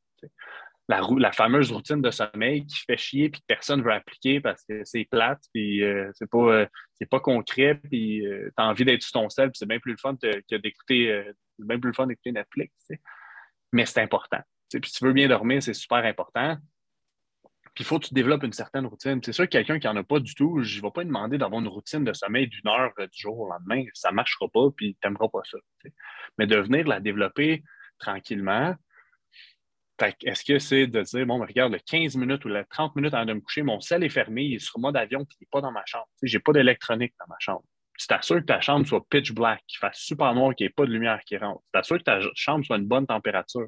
Speaker 2: La, la, fameuse routine de sommeil qui fait chier puis que personne ne veut appliquer parce que c'est plate puis euh, c'est pas, euh, pas concret puis euh, tu as envie d'être sur ton sel puis c'est bien plus le fun que d'écouter bien plus le fun d'écouter Netflix. Mais c'est important. Puis si tu veux bien dormir, c'est super important. Puis il faut que tu développes une certaine routine. C'est sûr que quelqu'un qui n'en a pas du tout, je ne vais pas lui demander d'avoir une routine de sommeil d'une heure euh, du jour au lendemain. Ça ne marchera pas, puis tu n'aimeras pas ça. Mais de venir la développer tranquillement, est-ce que c'est de dire, bon, regarde, le 15 minutes ou le 30 minutes avant de me coucher, mon sel est fermé, il est sur mode avion, puis il n'est pas dans ma chambre. Je n'ai pas d'électronique dans ma chambre. Tu t'assures que ta chambre soit pitch black, qu'il fasse super noir, qu'il n'y ait pas de lumière qui rentre. Tu t'assures que ta chambre soit une bonne température.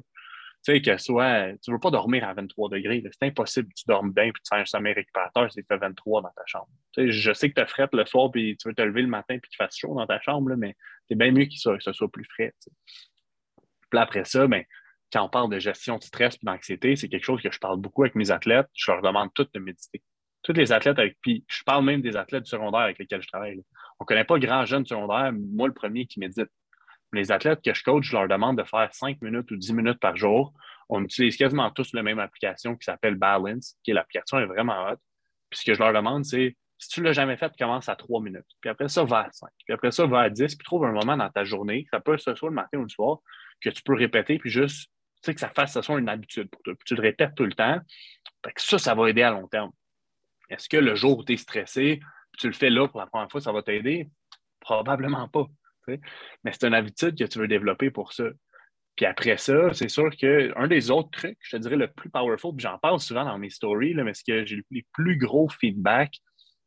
Speaker 2: Tu sais, que soit. Tu ne veux pas dormir à 23 degrés. C'est impossible que tu dormes bien puis tu fais un sommeil récupérateur si tu fait 23 dans ta chambre. Je sais que tu as fret le soir puis tu veux te lever le matin puis qu'il fasse chaud dans ta chambre, mais c'est bien mieux soit, que ce soit plus frais. Après ça, ben, quand on parle de gestion de stress et d'anxiété, c'est quelque chose que je parle beaucoup avec mes athlètes. Je leur demande toutes de méditer. Tous les athlètes avec. Puis je parle même des athlètes du secondaire avec lesquels je travaille. On ne connaît pas grand jeune secondaire, moi le premier qui médite les athlètes que je coach, je leur demande de faire 5 minutes ou 10 minutes par jour. On utilise quasiment tous la même application qui s'appelle Balance, qui est l'application est vraiment haute. Puis ce que je leur demande, c'est si tu ne l'as jamais fait, commence à 3 minutes. Puis après ça, va à 5. Puis après ça, va à 10. Puis trouve un moment dans ta journée, ça peut être ce soit le matin ou le soir, que tu peux répéter, puis juste, tu sais, que ça fasse, ça soit une habitude pour toi. Puis tu le répètes tout le temps. Fait que ça, ça va aider à long terme. Est-ce que le jour où tu es stressé, tu le fais là pour la première fois, ça va t'aider? Probablement pas. Mais c'est une habitude que tu veux développer pour ça. Puis après ça, c'est sûr qu'un des autres trucs, je te dirais le plus powerful, puis j'en parle souvent dans mes stories, là, mais c'est que j'ai les plus gros feedbacks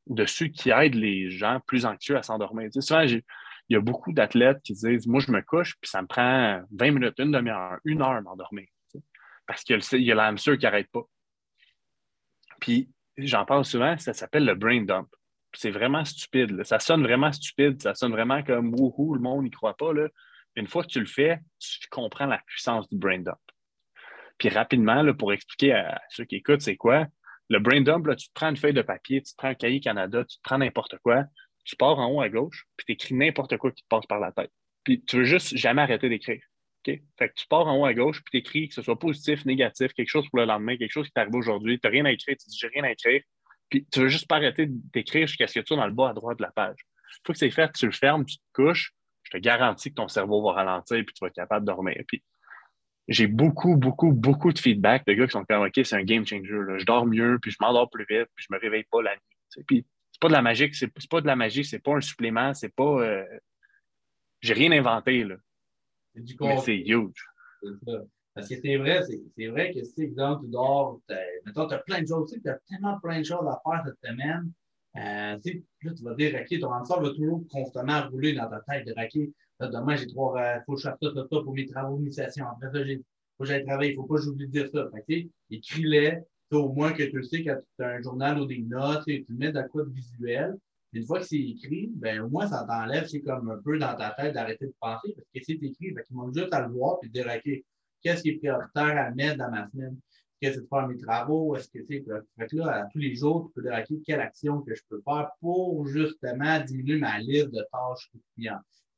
Speaker 2: de ceux qui aident les gens plus anxieux à s'endormir. Souvent, il y a beaucoup d'athlètes qui disent Moi, je me couche, puis ça me prend 20 minutes, une demi-heure, une heure m'endormir. parce qu'il y a la hamster qui n'arrête pas. Puis j'en parle souvent, ça s'appelle le brain dump c'est vraiment stupide. Ça sonne vraiment stupide. Ça sonne vraiment comme wouhou, le monde n'y croit pas. Là. Une fois que tu le fais, tu comprends la puissance du brain dump. Puis rapidement, là, pour expliquer à ceux qui écoutent, c'est quoi? Le brain dump, là, tu te prends une feuille de papier, tu te prends un cahier Canada, tu te prends n'importe quoi, tu pars en haut à gauche, puis tu écris n'importe quoi qui te passe par la tête. Puis tu veux juste jamais arrêter d'écrire. Fait que tu pars en haut à gauche, puis tu écris que ce soit positif, négatif, quelque chose pour le lendemain, quelque chose qui t'arrive aujourd'hui, tu n'as rien à écrire, tu dis j'ai rien à écrire, puis tu veux juste pas arrêter d'écrire jusqu'à ce que tu sois dans le bas à droite de la page. Une fois que c'est fait, tu le fermes, tu te couches, je te garantis que ton cerveau va ralentir et tu vas être capable de dormir. Puis j'ai beaucoup, beaucoup, beaucoup de feedback de gars qui sont comme OK, c'est un game changer. Je dors mieux, puis je m'endors plus vite, puis je me réveille pas la nuit. Puis c'est pas de la magie, c'est pas de la magie, c'est pas un supplément, c'est pas. Euh... J'ai rien inventé, là. Mais c'est huge.
Speaker 1: Parce que c'est vrai, c'est vrai que si, exemple, tu dors, mettons, tu as plein de choses, tu as tellement plein de choses à faire cette semaine. Euh, là, tu vas dire, OK, ton enfant va toujours constamment rouler dans ta tête, de demain, j'ai trois, il euh, faut que je fasse ça, ça, ça pour mes travaux d'initiation. Après ça, il faut que j'aille travailler, il ne faut pas que j'oublie de dire ça. Fait écris-les, au moins que tu sais quand tu as un journal ou des notes, tu mets dans quoi de visuel. Une fois que c'est écrit, ben, au moins, ça t'enlève, c'est comme un peu dans ta tête d'arrêter de penser parce que c'est écrit. Fait qu'il manque juste à le voir et dire, OK, qu'est-ce qui est prioritaire à mettre dans ma semaine? Est-ce que c'est de faire mes travaux? Est-ce que c'est. Fait que là, à tous les jours, tu peux dire, quelle action que je peux faire pour justement diminuer ma liste de tâches. Tu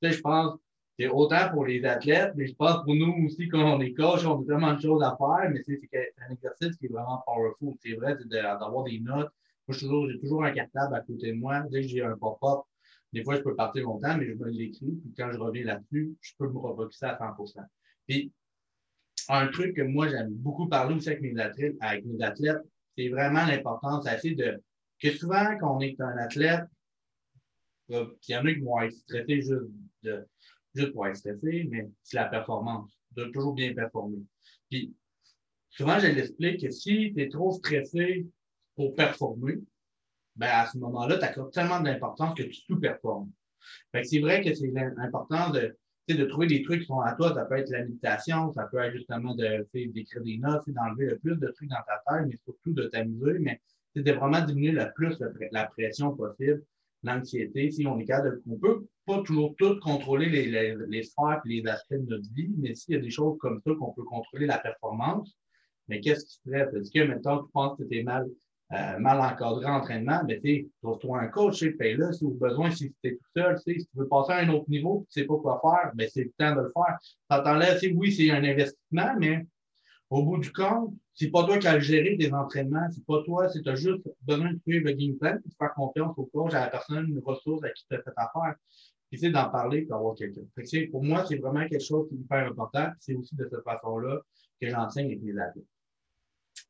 Speaker 1: sais, je pense c'est autant pour les athlètes, mais je pense pour nous aussi, quand on est coach, on a vraiment de choses à faire, mais c'est un exercice qui est vraiment powerful. C'est vrai, d'avoir des notes. Moi, j'ai toujours, toujours un cartable à côté de moi. Dès que j'ai un pop-up, des fois, je peux partir longtemps, mais je me l'écris. Puis quand je reviens là-dessus, je peux me refocuser à 100 Puis un truc que moi, j'aime beaucoup parler aussi avec mes athlètes, avec mes athlètes, c'est vraiment l'importance assez de que souvent, quand on est un athlète, euh, il y en a qui vont être stressés juste, juste pour être stressés, mais c'est la performance, de toujours bien performer. Puis, souvent, je l'explique que si tu es trop stressé pour performer, ben à ce moment-là, tu as tellement d'importance que tu sous-performes. c'est vrai que c'est important de, de trouver des trucs qui sont à toi. Ça peut être la méditation, ça peut être justement de, d'écrire des notes, d'enlever le plus de trucs dans ta tête, mais surtout de t'amuser, mais c'est de vraiment diminuer le plus la pression possible, l'anxiété. Si on est capable peut pas toujours tout contrôler les, les, les sphères et les aspects de notre vie, mais s'il y a des choses comme ça qu'on peut contrôler la performance, mais qu'est-ce qui se fait? Est-ce que maintenant tu penses que tu es mal, euh, mal encadré en entraînement, mais tu trouve-toi un coach, paye-le si tu as besoin, si tu es tout seul, si tu veux passer à un autre niveau, tu ne sais pas quoi faire, ben, c'est le temps de le faire. Ça t'enlève, oui, c'est un investissement, mais au bout du compte, c'est pas toi qui as géré tes entraînements, c'est pas toi, c'est as juste besoin de suivre le game plan, de faire confiance au coach, à la personne, une ressource à qui tu as fait affaire. Puis c'est d'en parler pour avoir quelqu'un. Pour moi, c'est vraiment quelque chose qui est hyper important. C'est aussi de cette façon-là que j'enseigne avec mes athlètes.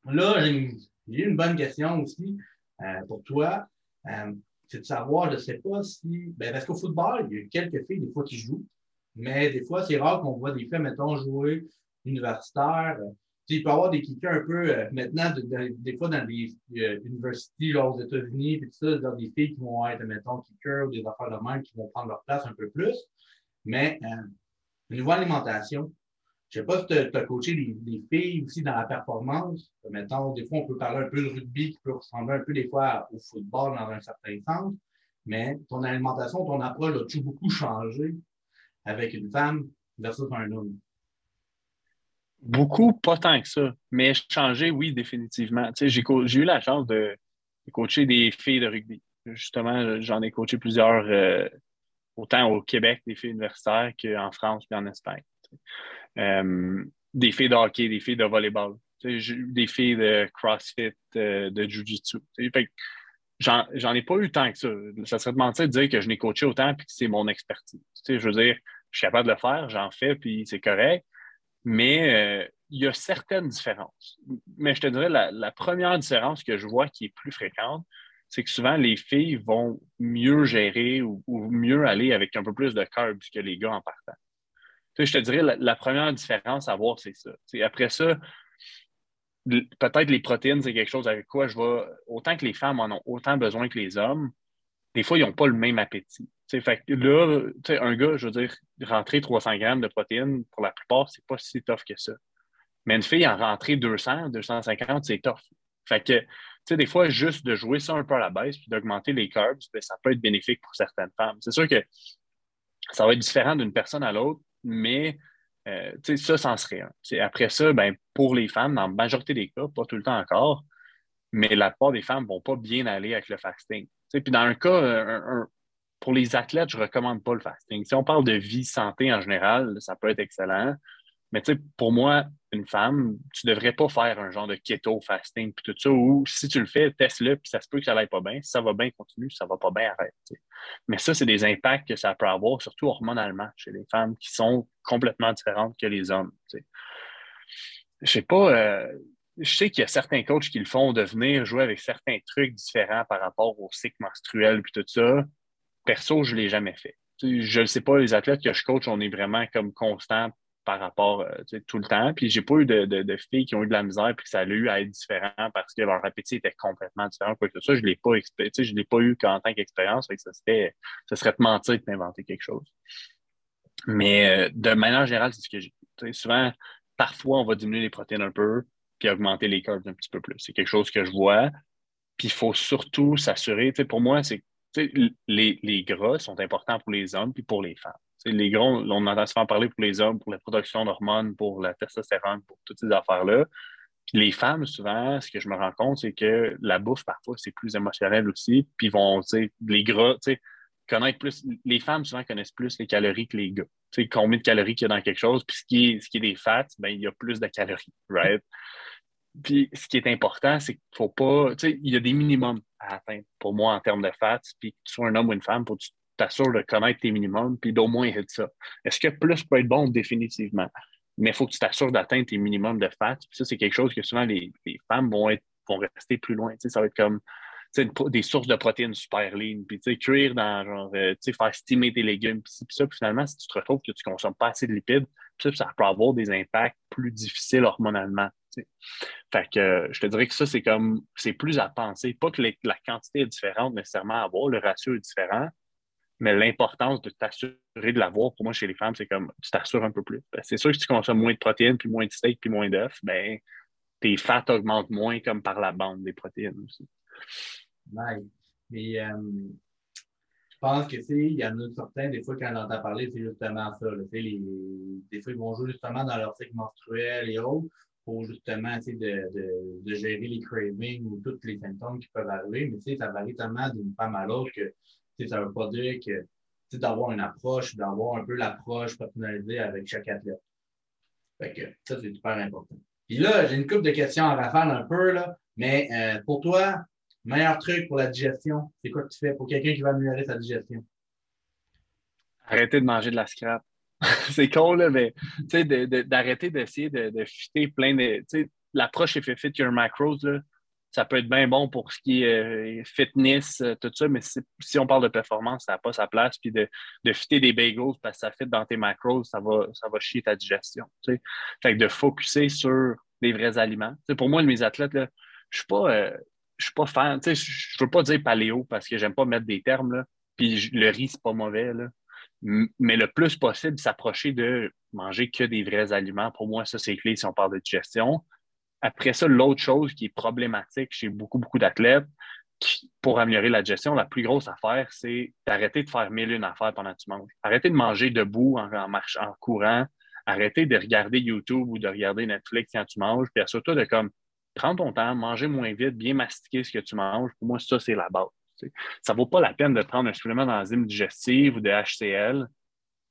Speaker 1: Là, j'ai une bonne question aussi euh, pour toi. Euh, c'est de savoir, je ne sais pas si. Ben, parce qu'au football, il y a quelques filles, des fois, qui jouent, mais des fois, c'est rare qu'on voit des filles, mettons, jouer universitaire. il peut y avoir des kickers un peu, euh, maintenant, des fois, dans des universités, genre aux États-Unis, puis tout ça, des filles qui vont être, mettons, kickers ou des affaires de même qui vont prendre leur place un peu plus. Mais au niveau alimentation, je sais pas si tu as, coaché les, filles aussi dans la performance. Mettons, des fois, on peut parler un peu de rugby qui peut ressembler un peu des fois au football dans un certain sens. Mais ton alimentation, ton approche, a-tu beaucoup changé avec une femme versus un homme?
Speaker 2: Beaucoup, pas tant que ça. Mais changé, oui, définitivement. j'ai, eu la chance de, coacher des filles de rugby. Justement, j'en ai coaché plusieurs, euh, autant au Québec, des filles universitaires qu'en France et en Espagne. Des filles de hockey, des filles de volleyball, des filles de CrossFit, euh, de Jiu-Jitsu. J'en ai pas eu tant que ça. Ça serait de mentir de dire que je n'ai coaché autant et que c'est mon expertise. je veux dire, je suis capable de le faire, j'en fais, puis c'est correct. Mais euh, il y a certaines différences. Mais je te dirais, la, première différence que je vois qui est plus fréquente, c'est que souvent les filles vont mieux gérer ou, mieux aller avec un peu plus de carbs que les gars en partant je te dirais, la, première différence à voir, c'est ça. après ça, peut-être les protéines, c'est quelque chose avec quoi je vais. Autant que les femmes en ont autant besoin que les hommes, des fois, ils n'ont pas le même appétit. fait là, un gars, je veux dire, rentrer 300 grammes de protéines, pour la plupart, c'est pas si tough que ça. Mais une fille en rentrer 200, 250, c'est tough. Fait que, tu sais, des fois, juste de jouer ça un peu à la baisse puis d'augmenter les carbs, ben, ça peut être bénéfique pour certaines femmes. C'est sûr que ça va être différent d'une personne à l'autre, mais euh, ça, c'en serait un. Après ça, ben, pour les femmes, dans la majorité des cas, pas tout le temps encore, mais la plupart des femmes ne vont pas bien aller avec le fasting. Puis dans un cas, pour les athlètes, je ne recommande pas le fasting. Si on parle de vie, santé en général, ça peut être excellent. Mais tu sais, pour moi, une femme, tu ne devrais pas faire un genre de keto fasting puis tout ça, ou si tu le fais, teste-le, puis ça se peut que ça n'aille pas bien. Si ça va bien, continue. Si ça va pas bien, arrête. Mais ça, c'est des impacts que ça peut avoir, surtout hormonalement, chez les femmes qui sont complètement différentes que les hommes. Je sais pas. Euh, je sais qu'il y a certains coachs qui le font de venir jouer avec certains trucs différents par rapport au cycle menstruel puis tout ça. Perso, je ne l'ai jamais fait. Je ne sais pas, les athlètes que je coach, on est vraiment comme constant par rapport euh, tout le temps. Puis j'ai pas eu de, filles qui ont eu de la misère puis que ça a eu à être différent parce que leur appétit était complètement différent. Que ça, je l'ai pas je l'ai pas eu qu'en tant qu'expérience. Ça, ça serait de mentir de t'inventer quelque chose. Mais euh, de manière générale, c'est ce que j'ai. Souvent, parfois, on va diminuer les protéines un peu puis augmenter les carbs un petit peu plus. C'est quelque chose que je vois. Puis il faut surtout s'assurer, pour moi, c'est les, les gras sont importants pour les hommes puis pour les femmes les gros, on entend souvent parler pour les hommes, pour la production d'hormones, pour la testostérone, pour toutes ces affaires-là. Les femmes, souvent, ce que je me rends compte, c'est que la bouffe, parfois, c'est plus émotionnel aussi. Puis vont, les gras, connaître plus. Les femmes, souvent, connaissent plus les calories que les gars. Sais, combien de calories qu'il y a dans quelque chose. Puis ce qui est, ce qui est des fats, ben, il y a plus de calories, right? Puis ce qui est important, c'est qu'il faut pas. Tu sais, il y a des minimums à atteindre pour moi en termes de fats. Puis que tu sois un homme ou une femme, pour que tu t'assures de connaître tes minimums, puis d'au moins hit ça. Est-ce que plus peut être bon? Définitivement. Mais il faut que tu t'assures d'atteindre tes minimums de fat. Ça, c'est quelque chose que souvent les, femmes vont, être, vont rester plus loin. ça va être comme des sources de protéines super lean, puis cuire dans genre, euh, faire stimer tes légumes, puis ça, puis finalement, si tu te retrouves que tu ne consommes pas assez de lipides, ça, peut avoir des impacts plus difficiles hormonalement. Fait que je te dirais que ça, c'est comme c'est plus à penser. Pas que la quantité est différente nécessairement à avoir, le ratio est différent, mais l'importance de t'assurer de l'avoir, pour moi, chez les femmes, c'est comme tu t'assures un peu plus. C'est sûr que si tu consommes moins de protéines, puis moins de steak, puis moins d'œufs, ben, tes fats augmentent moins comme par la bande des protéines aussi.
Speaker 1: Mais euh, pense que c'est, il y en a certains, des fois, quand on entend parler, c'est justement ça. des fois, ils vont jouer justement dans leur cycle menstruel et autres pour justement de, de, de, gérer les cravings ou tous les symptômes qui peuvent arriver. Mais ça varie tellement d'une femme à l'autre que ça ne veut pas dire que d'avoir une approche, d'avoir un peu l'approche personnalisée avec chaque athlète. Fait que ça, c'est super important. Puis là, j'ai une couple de questions à rafale un peu, là, mais euh, pour toi, meilleur truc pour la digestion, c'est quoi que tu fais pour quelqu'un qui va améliorer sa digestion?
Speaker 2: Arrêter de manger de la scrap. c'est con, là, mais d'arrêter d'essayer de, de fitter plein de. L'approche fait fit your macros, là, ça peut être bien bon pour ce qui est euh, fitness, euh, tout ça, mais si, on parle de performance, ça n'a pas sa place. Puis de, de fitter des bagels parce que ça fit dans tes macros, ça va, ça va chier ta digestion. Fait que de focuser sur des vrais aliments. pour moi, mes athlètes, je ne suis pas. Euh, suis pas fan, je ne veux pas dire paléo parce que j'aime pas mettre des termes, là. puis le riz, c'est pas mauvais, là. mais le plus possible, s'approcher de manger que des vrais aliments. Pour moi, ça, c'est clé si on parle de digestion. Après ça, l'autre chose qui est problématique chez beaucoup, beaucoup d'athlètes, pour améliorer la gestion, la plus grosse affaire, c'est d'arrêter de faire mille une affaires pendant que tu manges. Arrêter de manger debout en, en, courant. Arrêter de regarder YouTube ou de regarder Netflix quand tu manges. Puis surtout de comme prendre ton temps, manger moins vite, bien mastiquer ce que tu manges. Pour moi, ça, c'est la base. Ça ne vaut pas la peine de prendre un supplément d'enzyme digestive ou de HCL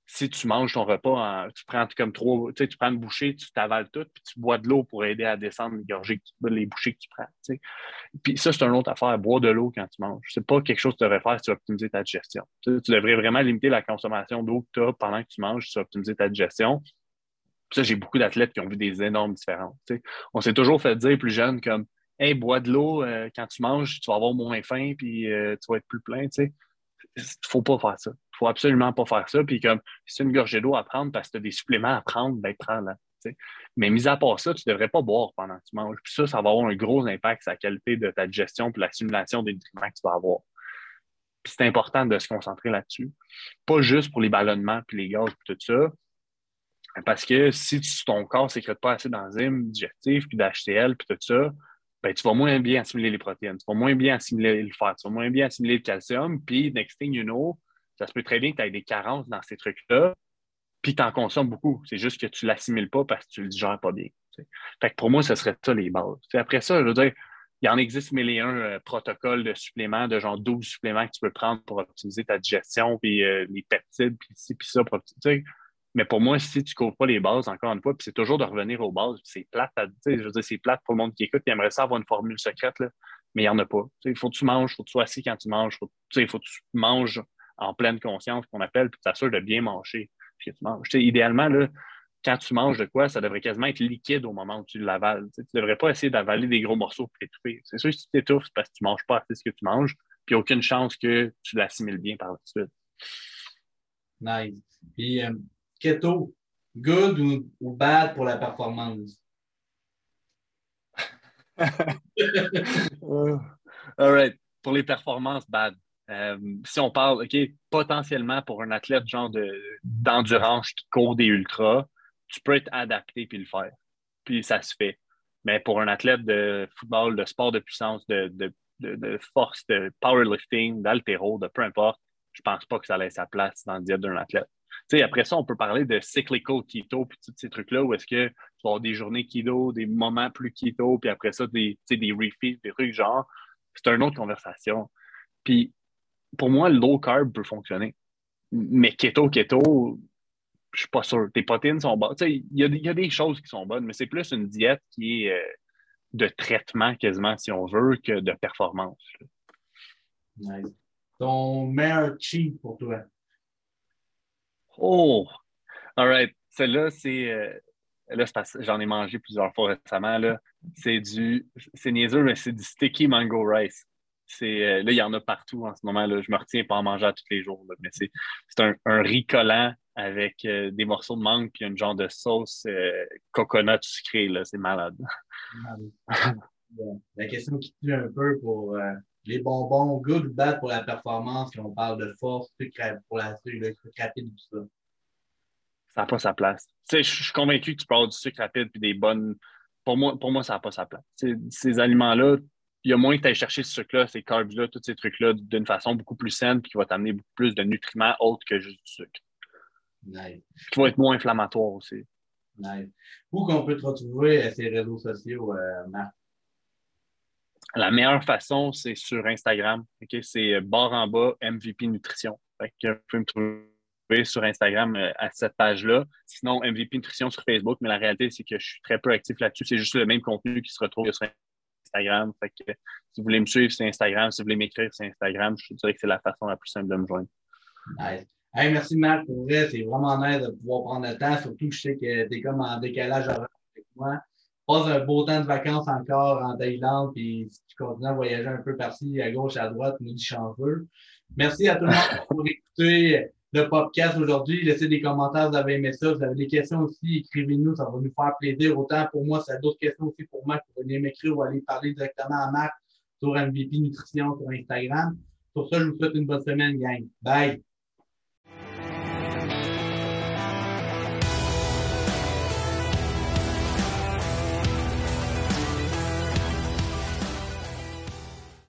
Speaker 2: si tu manges ton repas, tu prends comme trop, tu, prends une bouchée, tu t'avales tout, puis tu bois de l'eau pour aider à descendre les, gorgées les bouchées que tu prends. Puis ça, c'est une autre affaire, boire de l'eau quand tu manges. C'est pas quelque chose que tu devrais faire si tu veux optimiser ta digestion. Tu, devrais vraiment limiter la consommation d'eau que tu as pendant que tu manges si tu veux optimiser ta digestion. ça, j'ai beaucoup d'athlètes qui ont vu des énormes différences. On s'est toujours fait dire plus jeune comme Hey, bois de l'eau euh, quand tu manges, tu vas avoir moins faim, puis euh, tu vas être plus plein. Faut pas faire ça. Il ne faut absolument pas faire ça. Puis comme si tu une gorgée d'eau à prendre parce que tu as des suppléments à prendre, ben prends-la. Mais mis à part ça, tu ne devrais pas boire pendant que tu manges. Puis ça, ça va avoir un gros impact sur la qualité de ta digestion et l'assumulation des nutriments que tu vas avoir. Puis c'est important de se concentrer là-dessus. Pas juste pour les ballonnements puis les gaz et tout ça. Parce que si ton corps ne sécrète pas assez d'enzymes digestifs puis d'HCl puis tout ça, ben, tu vas moins bien assimiler les protéines, tu vas moins bien assimiler le fer, tu vas moins bien assimiler le calcium, puis next thing you know, ça se peut très bien que tu aies des carences dans ces trucs-là, puis tu en consommes beaucoup. C'est juste que tu ne l'assimiles pas parce que tu ne le digères pas bien. Fait que pour moi, ce serait ça les bases. après ça, je veux dire, il en existe mille et un euh, protocoles de suppléments, de genre 12 suppléments que tu peux prendre pour optimiser ta digestion, puis euh, les peptides, puis ci, puis ça, pour optimiser. Mais pour moi, si tu ne couvres pas les bases, encore une fois, puis c'est toujours de revenir aux bases, c'est plate, je veux dire, c'est plate pour le monde qui écoute, qui aimerait ça avoir une formule secrète, là, mais il n'y en a pas. Il faut que tu manges, il faut que tu sois assis quand tu manges, il faut que tu manges en pleine conscience, qu'on appelle, puis tu t'assures de bien manger ce que tu manges. idéalement, là, quand tu manges de quoi, ça devrait quasiment être liquide au moment où tu l'avales. Tu ne devrais pas essayer d'avaler des gros morceaux pour t'étouffer. C'est sûr que si tu t'étouffes, c'est parce que tu ne manges pas assez ce que tu manges, puis aucune chance que tu l'assimiles bien par la suite.
Speaker 1: Nice. Puis, euh, keto, good ou, bad pour la performance?
Speaker 2: All right. Pour les performances, bad. Euh, si on parle, OK, potentiellement pour un athlète genre d'endurance qui court des ultras, tu peux être adapté puis le faire. Puis ça se fait. Mais pour un athlète de football, de sport de puissance, de, de, de force, de powerlifting, d'altéro, de peu importe, je pense pas que ça laisse sa place dans le diète d'un athlète après ça, on peut parler de cyclical keto, puis tous ces trucs-là, où est-ce que tu vas avoir des journées keto, des moments plus keto, puis après ça, des, des des trucs genre. C'est une autre conversation. Puis, pour moi, low carb peut fonctionner. Mais keto, keto, je suis pas sûr. Tes protéines sont bonnes. Il y, y, a des choses qui sont bonnes, mais c'est plus une diète qui est euh, de traitement quasiment, si on veut, que de performance.
Speaker 1: Nice. Ton meilleur cheat pour toi?
Speaker 2: Oh! All right. Celle-là, c'est. Euh, là, j'en ai mangé plusieurs fois récemment. C'est du. C'est niaiseux, mais c'est du sticky mango rice. Euh, là, il y en a partout en ce moment. Là. Je me retiens pas à en manger tous les jours. mais c'est, un, un, riz collant avec euh, des morceaux de mangue puis un genre de sauce coconut sucré. Là. C'est malade.
Speaker 1: La question qui tue un peu pour les bonbons, good ou bad pour la performance, quand on parle de force, pour la le sucre rapide, tout ça.
Speaker 2: Ça n'a pas sa place. je suis convaincu que tu avoir du sucre rapide et des bonnes. Pour moi, pour moi ça n'a pas sa place. ces aliments-là, il y a moins que tu ailles chercher ce truc-là, ces carbs-là, tous ces trucs-là d'une façon beaucoup plus saine, puis qui va t'amener beaucoup plus de nutriments autres que juste du sucre.
Speaker 1: Nice.
Speaker 2: Qui va être moins inflammatoire aussi.
Speaker 1: Nice. Où qu'on peut te retrouver à ces réseaux sociaux, euh, Marc?
Speaker 2: La meilleure façon, c'est sur Instagram. C'est barre en bas MVP Nutrition. Fait que vous pouvez me trouver sur Instagram euh, à cette page-là. Sinon, MVP Nutrition sur Facebook, mais la réalité, c'est que je suis très peu actif là-dessus. C'est juste le même contenu qui se retrouve sur Instagram. Fait que si vous voulez me suivre, c'est Instagram. Si vous voulez m'écrire, c'est Instagram. Je dirais que c'est la façon la plus simple de me joindre.
Speaker 1: Hey, merci Marc, pour vrai, c'est vraiment nice de pouvoir prendre le temps, surtout je sais que tu es comme en décalage avec moi. Passe un beau temps de vacances encore en Thaïlande, puis si tu continues à voyager un peu par-ci, à gauche, à droite, nous dis chanceux. Merci à tout le monde pour écouter le podcast aujourd'hui. Laissez des commentaires, vous avez aimé ça. Vous avez des questions aussi, écrivez-nous, ça va nous faire plaisir. Autant pour moi, c'est d'autres questions aussi pour Marc. Vous venez m'écrire ou aller parler directement à Marc sur MVP Nutrition sur Instagram. Pour ça, je vous souhaite une bonne semaine, gang. Bye!